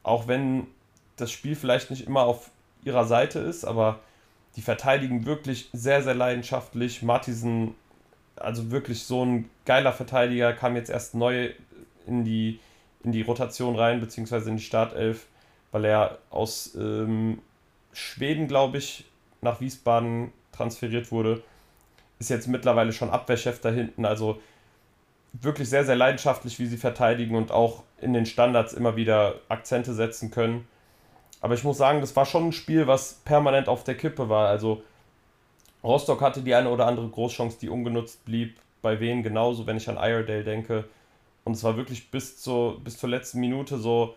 auch wenn das Spiel vielleicht nicht immer auf ihrer Seite ist, aber die verteidigen wirklich sehr, sehr leidenschaftlich. Martisen, also wirklich so ein geiler Verteidiger, kam jetzt erst neu in die, in die Rotation rein, beziehungsweise in die Startelf weil er aus ähm, Schweden, glaube ich, nach Wiesbaden transferiert wurde. Ist jetzt mittlerweile schon Abwehrchef da hinten. Also wirklich sehr, sehr leidenschaftlich, wie sie verteidigen und auch in den Standards immer wieder Akzente setzen können. Aber ich muss sagen, das war schon ein Spiel, was permanent auf der Kippe war. Also Rostock hatte die eine oder andere Großchance, die ungenutzt blieb. Bei wen genauso, wenn ich an Iredale denke. Und es war wirklich bis zur, bis zur letzten Minute so,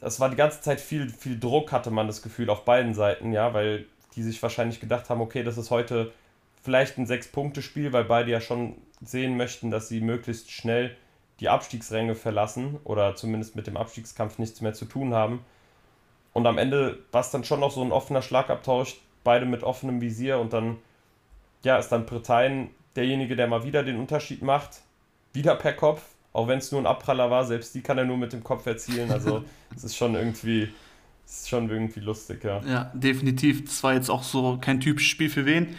es war die ganze Zeit viel, viel Druck, hatte man das Gefühl, auf beiden Seiten, ja, weil die sich wahrscheinlich gedacht haben, okay, das ist heute vielleicht ein Sechs-Punkte-Spiel, weil beide ja schon sehen möchten, dass sie möglichst schnell die Abstiegsränge verlassen oder zumindest mit dem Abstiegskampf nichts mehr zu tun haben. Und am Ende war es dann schon noch so ein offener Schlagabtausch, beide mit offenem Visier und dann ja, ist dann Britannien derjenige, der mal wieder den Unterschied macht, wieder per Kopf, auch wenn es nur ein Abpraller war, selbst die kann er nur mit dem Kopf erzielen. Also es ist schon irgendwie, es ist schon irgendwie lustig, ja. Ja, definitiv. Das war jetzt auch so kein typisches Spiel für wen.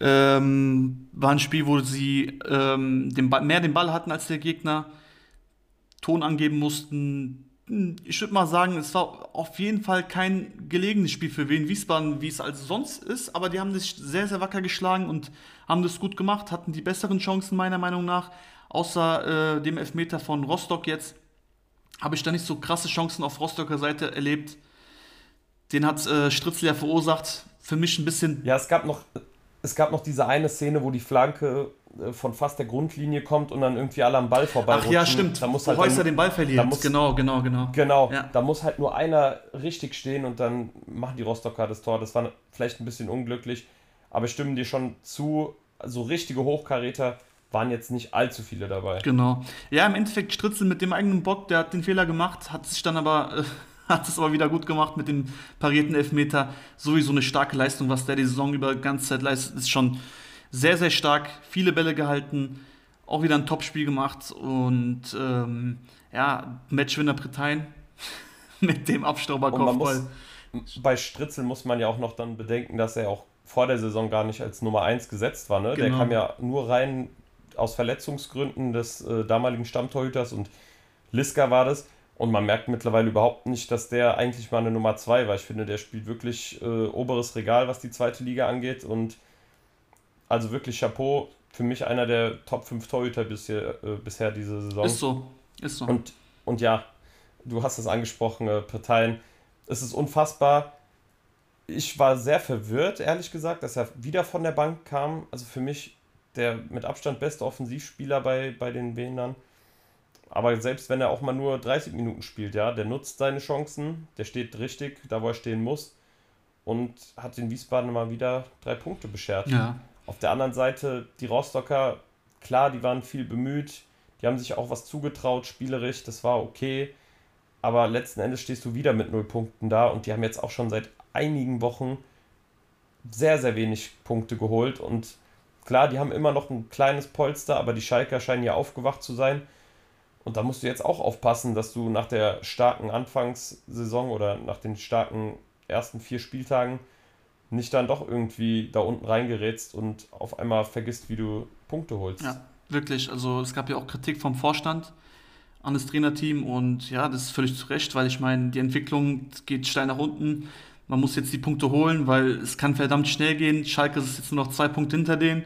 Ähm, war ein Spiel, wo sie ähm, den Ball, mehr den Ball hatten als der Gegner, Ton angeben mussten. Ich würde mal sagen, es war auf jeden Fall kein gelegenes Spiel für Wien Wiesbaden, wie es also sonst ist, aber die haben sich sehr, sehr wacker geschlagen und haben das gut gemacht, hatten die besseren Chancen meiner Meinung nach. Außer äh, dem Elfmeter von Rostock jetzt habe ich da nicht so krasse Chancen auf Rostocker Seite erlebt. Den hat äh, Stritzel ja verursacht. Für mich ein bisschen. Ja, es gab noch, es gab noch diese eine Szene, wo die Flanke von fast der Grundlinie kommt und dann irgendwie alle am Ball vorbei. Ach ja, stimmt. Da muss halt Häuser dann, den Ball verliert. muss- genau, genau, genau. Genau, Ja. da muss halt nur einer richtig stehen und dann machen die Rostocker das Tor. Das war vielleicht ein bisschen unglücklich, aber ich stimme dir schon zu, so richtige Hochkaräter waren jetzt nicht allzu viele dabei. Genau. Ja, im Endeffekt Stritzel mit dem eigenen Bock, der hat den Fehler gemacht, hat sich dann aber, äh, hat es aber wieder gut gemacht mit dem parierten Elfmeter. Sowieso eine starke Leistung, was der die Saison über die ganze Zeit leistet, ist schon sehr, sehr stark. Viele Bälle gehalten, auch wieder ein Topspiel gemacht und ähm, ja, Matchwinner Britannien mit dem Abstauberkopfball. bei Stritzel muss man ja auch noch dann bedenken, dass er auch vor der Saison gar nicht als Nummer 1 gesetzt war. Ne? Der Genau. kam ja nur rein aus Verletzungsgründen des äh, damaligen Stammtorhüters und Liska war das. Und man merkt mittlerweile überhaupt nicht, dass der eigentlich mal eine Nummer 2 war. Ich finde, der spielt wirklich äh, oberes Regal, was die zweite Liga angeht. Und also wirklich Chapeau, für mich einer der Top 5 Torhüter bisher, äh, bisher diese Saison. Ist so, ist so. Und, und ja, du hast es angesprochen, äh, Parteien. Es ist unfassbar. Ich war sehr verwirrt, ehrlich gesagt, dass er wieder von der Bank kam. Also für mich der mit Abstand beste Offensivspieler bei, bei den Wendern. Aber selbst wenn er auch mal nur 30 Minuten spielt, ja, der nutzt seine Chancen, der steht richtig, da wo er stehen muss und hat den Wiesbaden mal wieder drei Punkte beschert. ja. Auf der anderen Seite, die Rostocker, klar, die waren viel bemüht, die haben sich auch was zugetraut, spielerisch, das war okay. Aber letzten Endes stehst du wieder mit null Punkten da und die haben jetzt auch schon seit einigen Wochen sehr, sehr wenig Punkte geholt. Und klar, die haben immer noch ein kleines Polster, aber die Schalker scheinen ja aufgewacht zu sein. Und da musst du jetzt auch aufpassen, dass du nach der starken Anfangssaison oder nach den starken ersten vier Spieltagen nicht dann doch irgendwie da unten reingerätst und auf einmal vergisst, wie du Punkte holst. Ja, wirklich. Also es gab ja auch Kritik vom Vorstand an das Trainerteam und ja, das ist völlig zu Recht, weil ich meine, die Entwicklung geht steil nach unten. Man muss jetzt die Punkte holen, weil es kann verdammt schnell gehen. Schalke ist jetzt nur noch zwei Punkte hinter denen.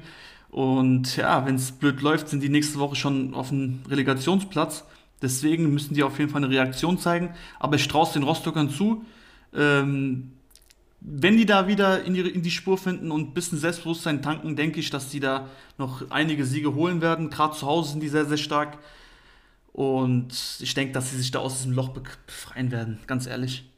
Und ja, wenn es blöd läuft, sind die nächste Woche schon auf dem Relegationsplatz. Deswegen müssen die auf jeden Fall eine Reaktion zeigen. Aber ich traue es den Rostockern zu. Ähm, wenn die da wieder in die, in die Spur finden und ein bisschen Selbstbewusstsein tanken, denke ich, dass die da noch einige Siege holen werden. Gerade zu Hause sind die sehr, sehr stark. Und ich denke, dass sie sich da aus diesem Loch be- befreien werden, ganz ehrlich.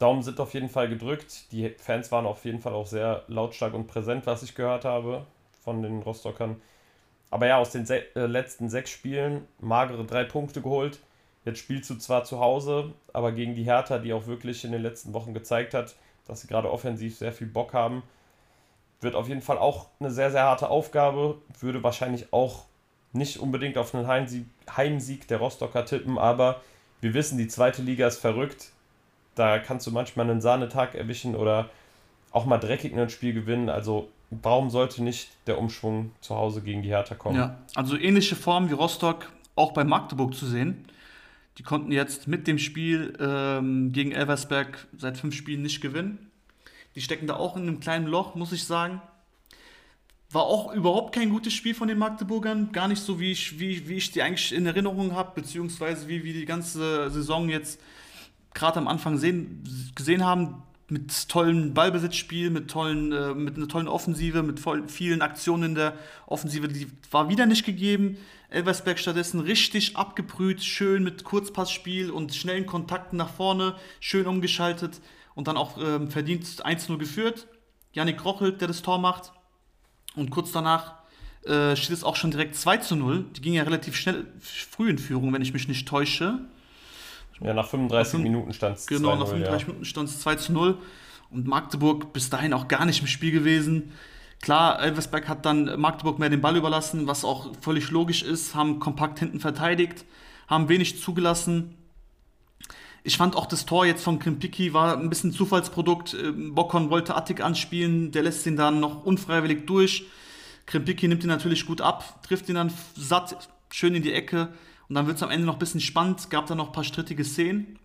Daumen sind auf jeden Fall gedrückt. Die Fans waren auf jeden Fall auch sehr lautstark und präsent, was ich gehört habe von den Rostockern. Aber ja, aus den se äh, letzten sechs Spielen magere drei Punkte geholt. Jetzt spielst du zwar zu Hause, aber gegen die Hertha, die auch wirklich in den letzten Wochen gezeigt hat, dass sie gerade offensiv sehr viel Bock haben. Wird auf jeden Fall auch eine sehr, sehr harte Aufgabe. Würde wahrscheinlich auch nicht unbedingt auf einen Heimsieg, Heimsieg der Rostocker tippen, aber wir wissen, die zweite Liga ist verrückt. Da kannst du manchmal einen Sahnetag erwischen oder auch mal dreckig ein Spiel gewinnen. Also warum sollte nicht der Umschwung zu Hause gegen die Hertha kommen? Ja, also ähnliche Form wie Rostock auch bei Magdeburg zu sehen. Die konnten jetzt mit dem Spiel ähm, gegen Elversberg seit fünf Spielen nicht gewinnen. Die stecken da auch in einem kleinen Loch, muss ich sagen. War auch überhaupt kein gutes Spiel von den Magdeburgern. Gar nicht so, wie ich, wie, wie ich die eigentlich in Erinnerung habe, beziehungsweise wie wir die ganze Saison jetzt gerade am Anfang sehen, gesehen haben. Mit tollen Ballbesitzspiel, mit, tollen, äh, mit einer tollen Offensive, mit voll, vielen Aktionen in der Offensive. Die war wieder nicht gegeben. Elversberg stattdessen richtig abgebrüht, schön mit Kurzpassspiel und schnellen Kontakten nach vorne, schön umgeschaltet und dann auch ähm, verdient 1-0 geführt. Janik Rochel, der das Tor macht. Und kurz danach äh, steht es auch schon direkt 2 0. Die ging ja relativ schnell früh in Führung, wenn ich mich nicht täusche. Ja, nach 35 nach Minuten stand es Genau, nach 35 ja. Minuten stand es 2 zu 0. Und Magdeburg bis dahin auch gar nicht im Spiel gewesen. Klar, Elversberg hat dann Magdeburg mehr den Ball überlassen, was auch völlig logisch ist, haben kompakt hinten verteidigt, haben wenig zugelassen. Ich fand auch das Tor jetzt von Krimpiki war ein bisschen Zufallsprodukt. Ähm, Bockon wollte Attik anspielen, der lässt ihn dann noch unfreiwillig durch. Krimpiki nimmt ihn natürlich gut ab, trifft ihn dann satt, schön in die Ecke. Und dann wird es am Ende noch ein bisschen spannend, gab da noch ein paar strittige Szenen.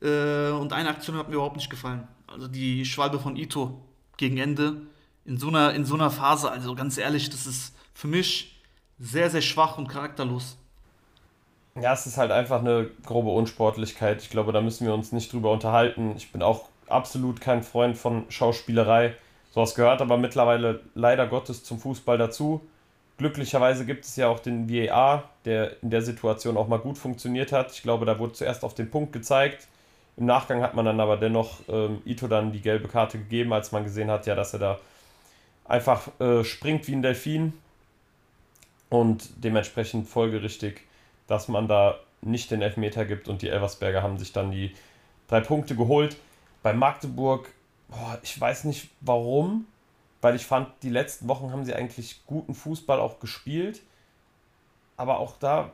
Äh, und eine Aktion hat mir überhaupt nicht gefallen. Also die Schwalbe von Ito gegen Ende. In so, einer, in so einer Phase, also ganz ehrlich, das ist für mich sehr, sehr schwach und charakterlos. Ja, es ist halt einfach eine grobe Unsportlichkeit. Ich glaube, da müssen wir uns nicht drüber unterhalten. Ich bin auch absolut kein Freund von Schauspielerei. Sowas gehört aber mittlerweile leider Gottes zum Fußball dazu. Glücklicherweise gibt es ja auch den VAR, der in der Situation auch mal gut funktioniert hat. Ich glaube, da wurde zuerst auf den Punkt gezeigt. Im Nachgang hat man dann aber dennoch ähm, Ito dann die gelbe Karte gegeben, als man gesehen hat, ja, dass er da einfach äh, springt wie ein Delfin. Und dementsprechend folgerichtig, dass man da nicht den Elfmeter gibt und die Elversberger haben sich dann die drei Punkte geholt. Bei Magdeburg, boah, ich weiß nicht warum, weil ich fand, die letzten Wochen haben sie eigentlich guten Fußball auch gespielt. Aber auch da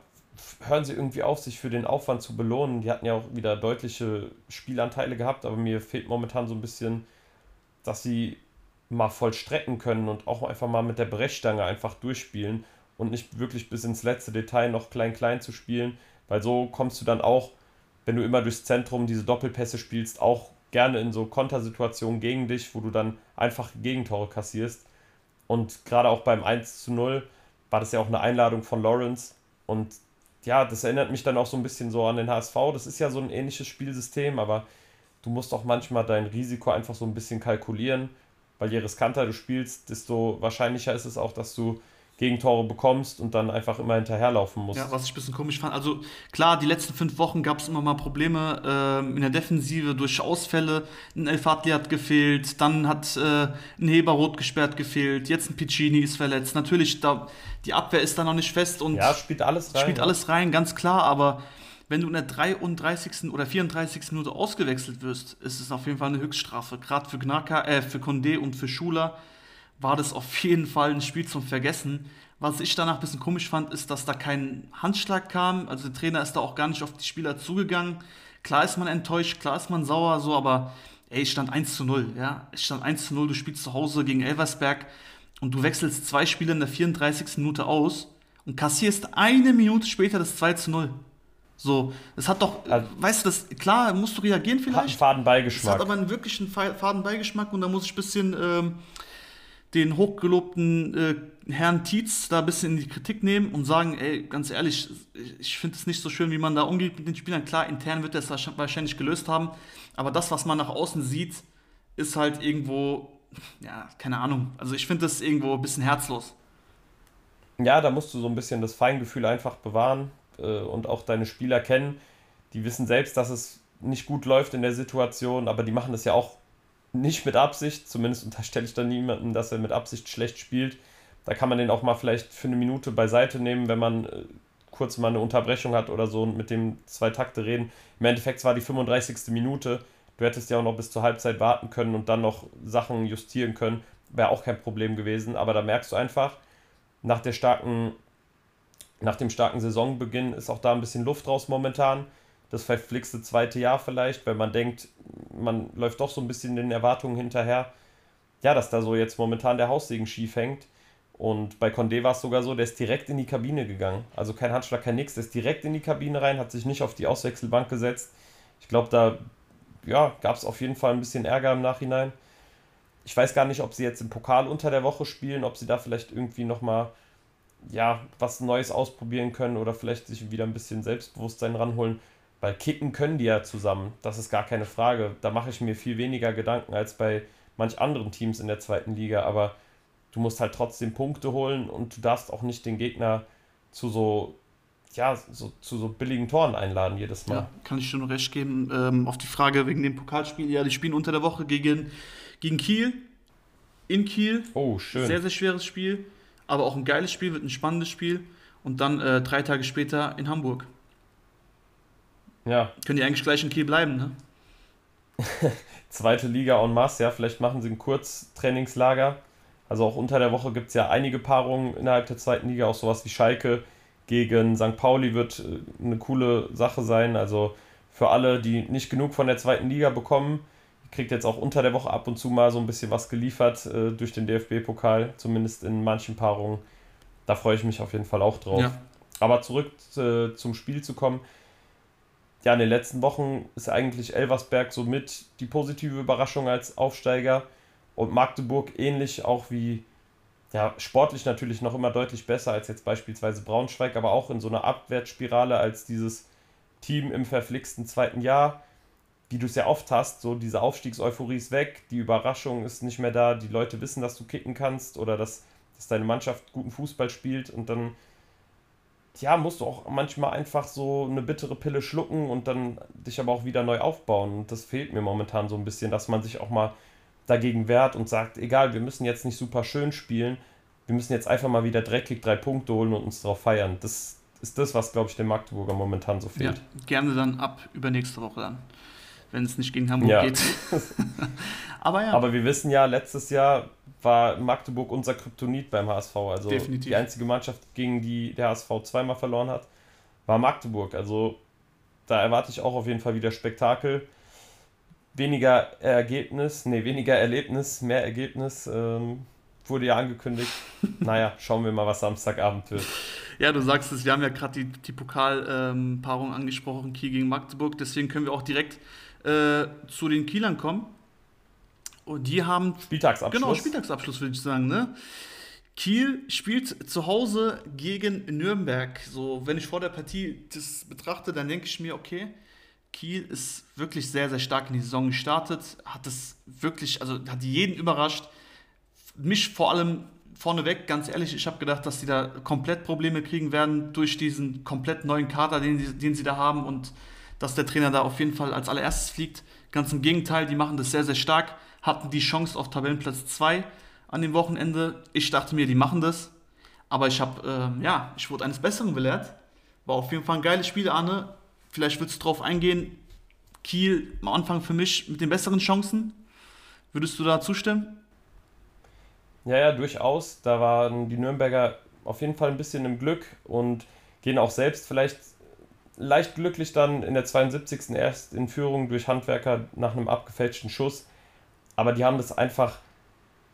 hören sie irgendwie auf, sich für den Aufwand zu belohnen. Die hatten ja auch wieder deutliche Spielanteile gehabt, aber mir fehlt momentan so ein bisschen, dass sie mal vollstrecken können und auch einfach mal mit der Brechstange einfach durchspielen und nicht wirklich bis ins letzte Detail noch klein-klein zu spielen, weil so kommst du dann auch, wenn du immer durchs Zentrum diese Doppelpässe spielst, auch gerne in so Kontersituationen gegen dich, wo du dann einfach Gegentore kassierst. Und gerade auch beim 1 zu 0 war das ja auch eine Einladung von Lawrence. Und ja, das erinnert mich dann auch so ein bisschen so an den HSV. Das ist ja so ein ähnliches Spielsystem, aber du musst auch manchmal dein Risiko einfach so ein bisschen kalkulieren, weil je riskanter du spielst, desto wahrscheinlicher ist es auch, dass du Gegentore bekommst und dann einfach immer hinterherlaufen musst. Ja, was ich ein bisschen komisch fand. Also klar, die letzten fünf Wochen gab es immer mal Probleme äh, in der Defensive durch Ausfälle. Ein El Fadli hat gefehlt, dann hat äh, ein Heber rot gesperrt gefehlt, jetzt ein Piccini ist verletzt. Natürlich, da, die Abwehr ist da noch nicht fest und ja, spielt alles rein. Spielt ja. alles rein, ganz klar, aber wenn du in der 33. oder 34. Minute ausgewechselt wirst, ist es auf jeden Fall eine Höchststrafe. Gerade für Gnaka, äh, für Condé und für Schuler war das auf jeden Fall ein Spiel zum Vergessen. Was ich danach ein bisschen komisch fand, ist, dass da kein Handschlag kam. Also der Trainer ist da auch gar nicht auf die Spieler zugegangen. Klar ist man enttäuscht, klar ist man sauer, so, aber ey, ich stand 1 zu 0, ja. Ich stand 1 zu 0, du spielst zu Hause gegen Elversberg und du wechselst zwei Spiele in der 34. Minute aus und kassierst eine Minute später das 2 zu 0. So, es hat doch, also, weißt du, das, klar, musst du reagieren vielleicht. Hat einen Fadenbeigeschmack. Es hat aber einen wirklichen Fadenbeigeschmack und da muss ich ein bisschen ähm, den hochgelobten äh, Herrn Tietz da ein bisschen in die Kritik nehmen und sagen, ey, ganz ehrlich, ich finde es nicht so schön, wie man da umgeht mit den Spielern. Klar, intern wird er es wahrscheinlich gelöst haben, aber das, was man nach außen sieht, ist halt irgendwo, ja, keine Ahnung. Also ich finde das irgendwo ein bisschen herzlos. Ja, da musst du so ein bisschen das Feingefühl einfach bewahren äh, und auch deine Spieler kennen. Die wissen selbst, dass es nicht gut läuft in der Situation, aber die machen das ja auch nicht mit Absicht, zumindest unterstelle ich dann niemandem, dass er mit Absicht schlecht spielt. Da kann man den auch mal vielleicht für eine Minute beiseite nehmen, wenn man äh, kurz mal eine Unterbrechung hat oder so und mit dem zwei Takte reden. Im Endeffekt war die 35. Minute. Du hättest ja auch noch bis zur Halbzeit warten können und dann noch Sachen justieren können. Wäre auch kein Problem gewesen. Aber da merkst du einfach, nach der starken, nach dem starken Saisonbeginn ist auch da ein bisschen Luft raus momentan das verflixte zweite Jahr vielleicht, weil man denkt, man läuft doch so ein bisschen den Erwartungen hinterher. Ja, dass da so jetzt momentan der Haussegen schief hängt. Und bei Condé war es sogar so, der ist direkt in die Kabine gegangen. Also kein Handschlag, kein Nix. Der ist direkt in die Kabine rein, hat sich nicht auf die Auswechselbank gesetzt. Ich glaube, da ja, gab es auf jeden Fall ein bisschen Ärger im Nachhinein. Ich weiß gar nicht, ob sie jetzt im Pokal unter der Woche spielen, ob sie da vielleicht irgendwie nochmal ja, was Neues ausprobieren können oder vielleicht sich wieder ein bisschen Selbstbewusstsein ranholen Weil kicken können die ja zusammen, das ist gar keine Frage. Da mache ich mir viel weniger Gedanken als bei manch anderen Teams in der zweiten Liga, aber du musst halt trotzdem Punkte holen und du darfst auch nicht den Gegner zu so, ja, so, zu so billigen Toren einladen jedes Mal. Ja, kann ich schon recht geben. Ähm, auf die Frage wegen dem Pokalspiel, ja, die spielen unter der Woche gegen, gegen Kiel, in Kiel. Oh, schön. Sehr, sehr schweres Spiel, aber auch ein geiles Spiel, wird ein spannendes Spiel. Und dann äh, drei Tage später in Hamburg. Ja. Können die eigentlich gleich in Kiel bleiben, ne? Zweite Liga en masse, ja. Vielleicht machen sie ein Kurztrainingslager. Also auch unter der Woche gibt es ja einige Paarungen innerhalb der zweiten Liga, auch sowas wie Schalke gegen St. Pauli wird äh, eine coole Sache sein. Also für alle, die nicht genug von der zweiten Liga bekommen, kriegt jetzt auch unter der Woche ab und zu mal so ein bisschen was geliefert äh, durch den DFB-Pokal, zumindest in manchen Paarungen. Da freue ich mich auf jeden Fall auch drauf. Ja. Aber zurück äh, zum Spiel zu kommen ja, in den letzten Wochen ist eigentlich Elversberg somit die positive Überraschung als Aufsteiger. Und Magdeburg ähnlich auch wie, ja, sportlich natürlich noch immer deutlich besser als jetzt beispielsweise Braunschweig, aber auch in so einer Abwärtsspirale als dieses Team im verflixten zweiten Jahr, wie du es ja oft hast, so diese Aufstiegseuphorie ist weg, die Überraschung ist nicht mehr da, die Leute wissen, dass du kicken kannst oder dass, dass deine Mannschaft guten Fußball spielt und dann ja, musst du auch manchmal einfach so eine bittere Pille schlucken und dann dich aber auch wieder neu aufbauen. Und das fehlt mir momentan so ein bisschen, dass man sich auch mal dagegen wehrt und sagt, egal, wir müssen jetzt nicht super schön spielen, wir müssen jetzt einfach mal wieder dreckig drei Punkte holen und uns darauf feiern. Das ist das, was, glaube ich, dem Magdeburger momentan so fehlt. Ja, gerne dann ab übernächste Woche dann, wenn es nicht gegen Hamburg ja. geht. aber ja. Aber wir wissen ja, letztes Jahr war Magdeburg unser Kryptonit beim HSV. Also Definitiv. die einzige Mannschaft, gegen die der HSV zweimal verloren hat, war Magdeburg. Also da erwarte ich auch auf jeden Fall wieder Spektakel. Weniger Ergebnis, nee, weniger Erlebnis, mehr Ergebnis. Ähm, wurde ja angekündigt. naja, schauen wir mal, was Samstagabend wird. Ja, du sagst es, wir haben ja gerade die, die Pokalpaarung ähm, angesprochen, Kiel gegen Magdeburg. Deswegen können wir auch direkt äh, zu den Kielern kommen. Und die haben. Spieltagsabschluss. Genau, Spieltagsabschluss würde ich sagen, ne? Kiel spielt zu Hause gegen Nürnberg. So, wenn ich vor der Partie das betrachte, dann denke ich mir, okay, Kiel ist wirklich sehr, sehr stark in die Saison gestartet, hat es wirklich, also hat jeden überrascht. Mich vor allem vorneweg, ganz ehrlich, ich habe gedacht, dass sie da komplett Probleme kriegen werden durch diesen komplett neuen Kader, den, den sie da haben und dass der Trainer da auf jeden Fall als allererstes fliegt. Ganz im Gegenteil, die machen das sehr, sehr stark hatten die Chance auf Tabellenplatz 2 an dem Wochenende. Ich dachte mir, die machen das. Aber ich habe, äh, ja, ich wurde eines Besseren belehrt. War auf jeden Fall ein geiles Spiel, Arne. Vielleicht würdest du drauf eingehen. Kiel am Anfang für mich mit den besseren Chancen. Würdest du da zustimmen? Ja, ja, durchaus. Da waren die Nürnberger auf jeden Fall ein bisschen im Glück und gehen auch selbst vielleicht leicht glücklich dann in der 72. erst in Führung durch Handwerker nach einem abgefälschten Schuss aber die haben das einfach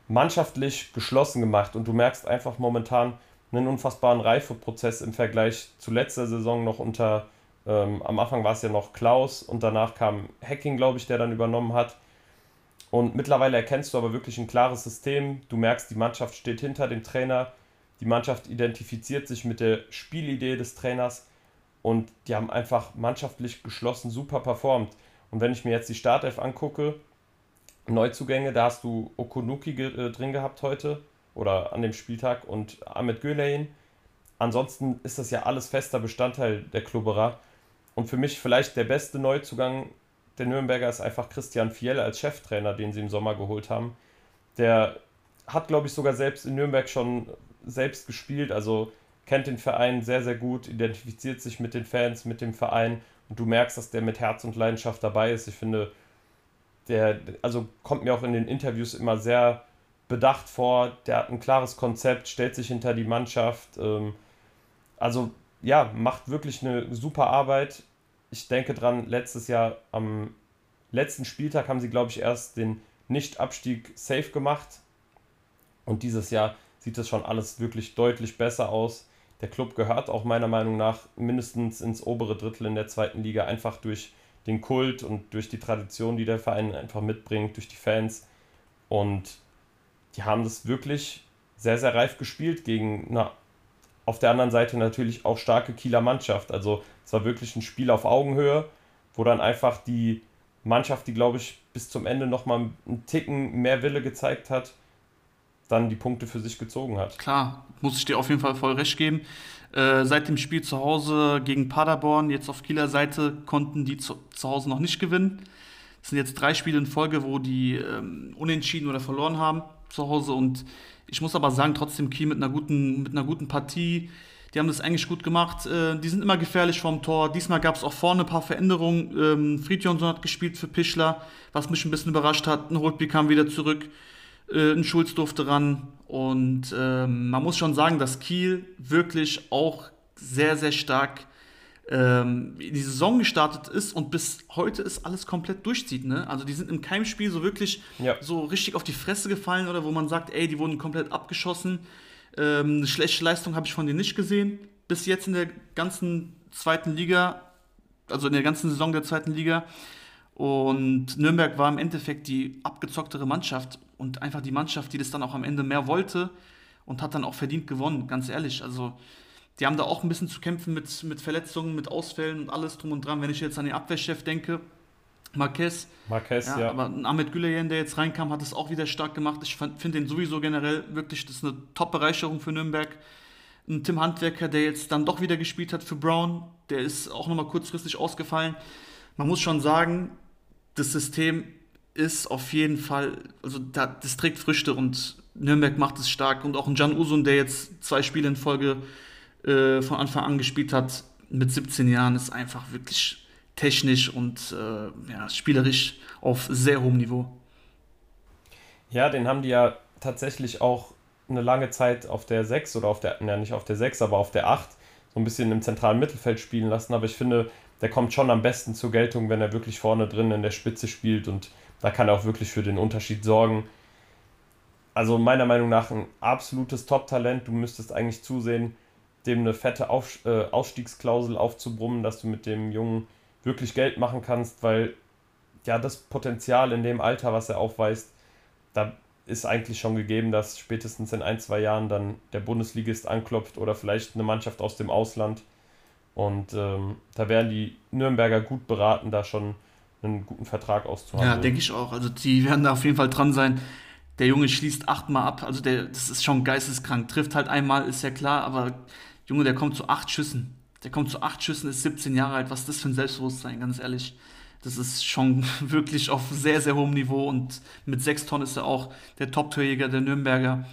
mannschaftlich geschlossen gemacht und du merkst einfach momentan einen unfassbaren Reifeprozess im Vergleich zu letzter Saison noch unter, ähm, am Anfang war es ja noch Klaus und danach kam Hacking, glaube ich, der dann übernommen hat. Und mittlerweile erkennst du aber wirklich ein klares System. Du merkst, die Mannschaft steht hinter dem Trainer. Die Mannschaft identifiziert sich mit der Spielidee des Trainers und die haben einfach mannschaftlich geschlossen super performt. Und wenn ich mir jetzt die Startelf angucke, Neuzugänge, da hast du Okunuki äh, drin gehabt heute oder an dem Spieltag und Ahmed Güleyin. Ansonsten ist das ja alles fester Bestandteil der Klubberer. Und für mich vielleicht der beste Neuzugang der Nürnberger ist einfach Christian Fiel als Cheftrainer, den sie im Sommer geholt haben. Der hat, glaube ich, sogar selbst in Nürnberg schon selbst gespielt, also kennt den Verein sehr, sehr gut, identifiziert sich mit den Fans, mit dem Verein und du merkst, dass der mit Herz und Leidenschaft dabei ist. Ich finde, der, also kommt mir auch in den Interviews immer sehr bedacht vor, der hat ein klares Konzept, stellt sich hinter die Mannschaft. Ähm, also ja, macht wirklich eine super Arbeit. Ich denke dran, letztes Jahr am letzten Spieltag haben sie, glaube ich, erst den Nicht-Abstieg safe gemacht. Und dieses Jahr sieht das schon alles wirklich deutlich besser aus. Der Club gehört auch meiner Meinung nach mindestens ins obere Drittel in der zweiten Liga, einfach durch den Kult und durch die Tradition, die der Verein einfach mitbringt, durch die Fans. Und die haben das wirklich sehr, sehr reif gespielt gegen eine auf der anderen Seite natürlich auch starke Kieler Mannschaft. Also es war wirklich ein Spiel auf Augenhöhe wo dann einfach die Mannschaft, die glaube ich bis zum Ende nochmal einen Ticken mehr Wille gezeigt hat, dann die Punkte für sich gezogen hat. Klar, muss ich dir auf jeden Fall voll recht geben. Äh, seit dem Spiel zu Hause gegen Paderborn, jetzt auf Kieler Seite, konnten die zu, zu Hause noch nicht gewinnen. Es sind jetzt drei Spiele in Folge, wo die ähm, unentschieden oder verloren haben zu Hause. Und ich muss aber sagen, trotzdem Kiel mit einer guten, mit einer guten Partie. Die haben das eigentlich gut gemacht. Äh, die sind immer gefährlich vom Tor. Diesmal gab es auch vorne ein paar Veränderungen. Ähm, Friedjonsson hat gespielt für Pischler, was mich ein bisschen überrascht hat. Ein Holtby kam wieder zurück. Äh, ein Schulz durfte ran. Und ähm, man muss schon sagen, dass Kiel wirklich auch sehr, sehr stark ähm, in die Saison gestartet ist und bis heute ist alles komplett durchzieht. Ne? Also die sind in keinem Spiel so wirklich ja. so richtig auf die Fresse gefallen oder wo man sagt, ey, die wurden komplett abgeschossen. Ähm, eine schlechte Leistung habe ich von denen nicht gesehen. Bis jetzt in der ganzen zweiten Liga, also in der ganzen Saison der zweiten Liga. Und Nürnberg war im Endeffekt die abgezocktere Mannschaft und einfach die Mannschaft, die das dann auch am Ende mehr wollte und hat dann auch verdient gewonnen, ganz ehrlich. Also die haben da auch ein bisschen zu kämpfen mit, mit Verletzungen, mit Ausfällen und alles drum und dran. Wenn ich jetzt an den Abwehrchef denke, Marquez. Marquez, ja, ja. Aber Ahmed Güleyen, der jetzt reinkam, hat es auch wieder stark gemacht. Ich finde den sowieso generell wirklich, das ist eine Top-Bereicherung für Nürnberg. Ein Tim Handwerker, der jetzt dann doch wieder gespielt hat für Brown, der ist auch nochmal kurzfristig ausgefallen. Man muss schon sagen, das System ist auf jeden Fall, also das trägt Früchte und Nürnberg macht es stark. Und auch ein Jan Usun, der jetzt zwei Spiele in Folge äh, von Anfang an gespielt hat, mit 17 Jahren, ist einfach wirklich technisch und äh, ja, spielerisch auf sehr hohem Niveau. Ja, den haben die ja tatsächlich auch eine lange Zeit auf der 6 oder auf der, ja nicht auf der 6, aber auf der 8 so ein bisschen im zentralen Mittelfeld spielen lassen. Aber ich finde, der kommt schon am besten zur Geltung, wenn er wirklich vorne drin in der Spitze spielt und da kann er auch wirklich für den Unterschied sorgen. Also meiner Meinung nach ein absolutes Top-Talent. Du müsstest eigentlich zusehen, dem eine fette Auf, äh, Ausstiegsklausel aufzubrummen, dass du mit dem Jungen wirklich Geld machen kannst, weil ja das Potenzial in dem Alter, was er aufweist, da ist eigentlich schon gegeben, dass spätestens in ein, zwei Jahren dann der Bundesligist anklopft oder vielleicht eine Mannschaft aus dem Ausland. Und ähm, da wären die Nürnberger gut beraten, da schon einen guten Vertrag auszuhandeln. Ja, denke ich auch. Also die werden da auf jeden Fall dran sein. Der Junge schließt achtmal ab, also der, das ist schon geisteskrank. Trifft halt einmal, ist ja klar, aber Junge, der kommt zu acht Schüssen. Der kommt zu acht Schüssen, ist 17 Jahre alt. Was ist das für ein Selbstbewusstsein, ganz ehrlich. Das ist schon wirklich auf sehr, sehr hohem Niveau und mit sechs Tonnen ist er auch der Top-Torjäger der Nürnberger.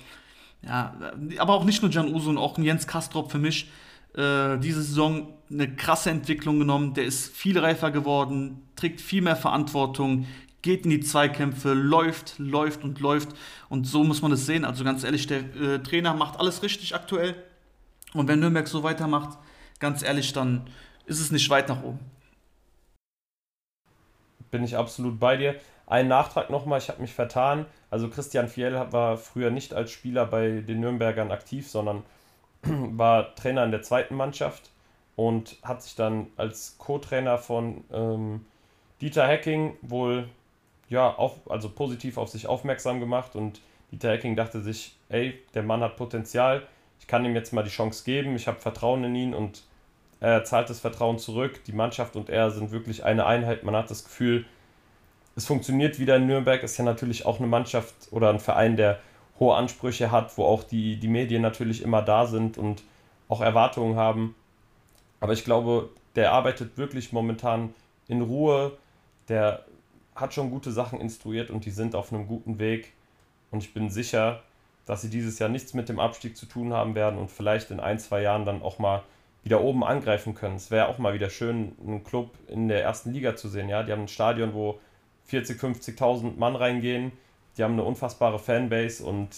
Ja, aber auch nicht nur Jan Uso und auch ein Jens Kastrop für mich äh, diese Saison eine krasse Entwicklung genommen. Der ist viel reifer geworden, trägt viel mehr Verantwortung, geht in die Zweikämpfe, läuft, läuft und läuft. Und so muss man es sehen. Also ganz ehrlich, der äh, Trainer macht alles richtig aktuell. Und wenn Nürnberg so weitermacht, ganz ehrlich, dann ist es nicht weit nach oben. Bin ich absolut bei dir. Ein Nachtrag nochmal, ich habe mich vertan. Also Christian Fiel war früher nicht als Spieler bei den Nürnbergern aktiv, sondern war Trainer in der zweiten Mannschaft und hat sich dann als Co-Trainer von ähm, Dieter Hecking wohl ja, auf, also positiv auf sich aufmerksam gemacht und Dieter Hecking dachte sich, ey, der Mann hat Potenzial, ich kann ihm jetzt mal die Chance geben, ich habe Vertrauen in ihn und er zahlt das Vertrauen zurück. Die Mannschaft und er sind wirklich eine Einheit. Man hat das Gefühl, es funktioniert wieder in Nürnberg. Ist ja natürlich auch eine Mannschaft oder ein Verein, der hohe Ansprüche hat, wo auch die, die Medien natürlich immer da sind und auch Erwartungen haben. Aber ich glaube, der arbeitet wirklich momentan in Ruhe, der hat schon gute Sachen instruiert und die sind auf einem guten Weg. Und ich bin sicher, dass sie dieses Jahr nichts mit dem Abstieg zu tun haben werden und vielleicht in ein, zwei Jahren dann auch mal wieder oben angreifen können. Es wäre auch mal wieder schön, einen Club in der ersten Liga zu sehen. Ja? Die haben ein Stadion, wo 40, 50.000 Mann reingehen die haben eine unfassbare Fanbase und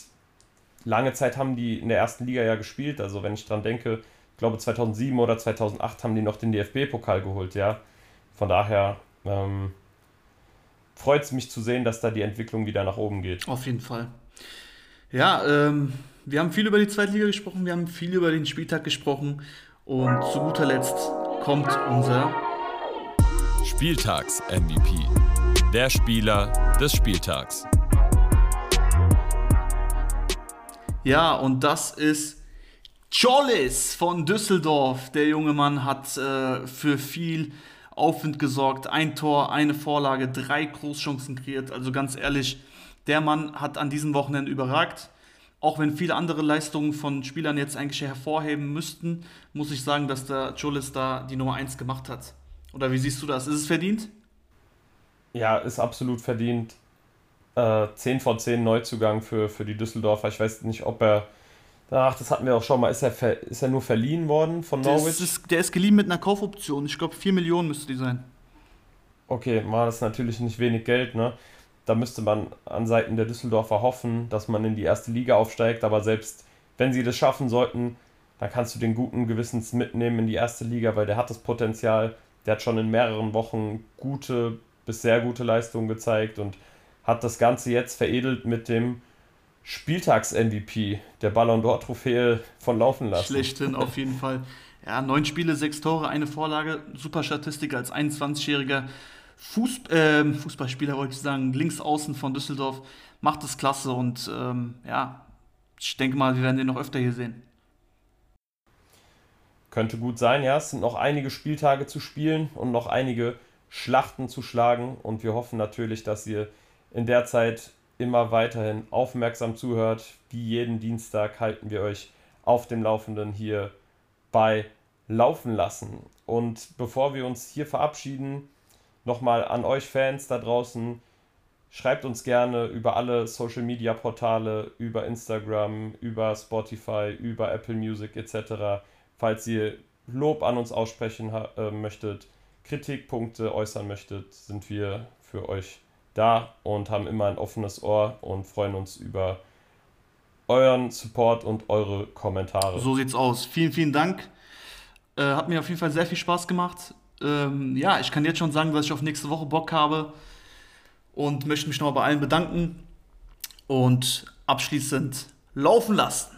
lange Zeit haben die in der ersten Liga ja gespielt. Also wenn ich dran denke, ich glaube 2007 oder 2008 haben die noch den DFB-Pokal geholt, ja. Von daher ähm, freut es mich zu sehen, dass da die Entwicklung wieder nach oben geht. Auf jeden Fall. Ja, ähm, wir haben viel über die Zweitliga gesprochen, wir haben viel über den Spieltag gesprochen und zu guter Letzt kommt unser Spieltags-MVP. Der Spieler des Spieltags. Ja, und das ist Cholis von Düsseldorf. Der junge Mann hat äh, für viel Aufwind gesorgt, ein Tor, eine Vorlage, drei Großchancen kreiert. Also ganz ehrlich, der Mann hat an diesem Wochenende überragt. Auch wenn viele andere Leistungen von Spielern jetzt eigentlich hervorheben müssten, muss ich sagen, dass der Cholis da die Nummer 1 gemacht hat. Oder wie siehst du das? Ist es verdient? Ja, ist absolut verdient. Äh, 10 von 10 Neuzugang für, für die Düsseldorfer. Ich weiß nicht, ob er. Ach, das hatten wir auch schon mal. Ist er, ist er nur verliehen worden von Norwich? Ist, der ist geliehen mit einer Kaufoption. Ich glaube, 4 Millionen müsste die sein. Okay, mal das ist natürlich nicht wenig Geld, ne? Da müsste man an Seiten der Düsseldorfer hoffen, dass man in die erste Liga aufsteigt. Aber selbst wenn sie das schaffen sollten, dann kannst du den guten Gewissens mitnehmen in die erste Liga, weil der hat das Potenzial. Der hat schon in mehreren Wochen gute bis sehr gute Leistungen gezeigt und hat das Ganze jetzt veredelt mit dem Spieltags-MVP, der Ballon d'Or-Trophäe von laufen lassen. Schlechthin, auf jeden Fall. Ja, neun Spiele, sechs Tore, eine Vorlage. Super Statistik als 21-jähriger Fuß, äh, Fußballspieler, wollte ich sagen, links außen von Düsseldorf. Macht es klasse und ähm, ja, ich denke mal, wir werden den noch öfter hier sehen. Könnte gut sein, ja. Es sind noch einige Spieltage zu spielen und noch einige Schlachten zu schlagen. Und wir hoffen natürlich, dass ihr in der Zeit immer weiterhin aufmerksam zuhört. Wie jeden Dienstag halten wir euch auf dem Laufenden hier bei Laufen lassen. Und bevor wir uns hier verabschieden, nochmal an euch Fans da draußen, schreibt uns gerne über alle Social Media Portale, über Instagram, über Spotify, über Apple Music etc. Falls ihr Lob an uns aussprechen äh, möchtet, Kritikpunkte äußern möchtet, sind wir für euch da und haben immer ein offenes Ohr und freuen uns über euren Support und eure Kommentare. So sieht's aus. Vielen, vielen Dank. Äh, hat mir auf jeden Fall sehr viel Spaß gemacht. Ähm, ja, ich kann jetzt schon sagen, dass ich auf nächste Woche Bock habe und möchte mich nochmal bei allen bedanken und abschließend laufen lassen.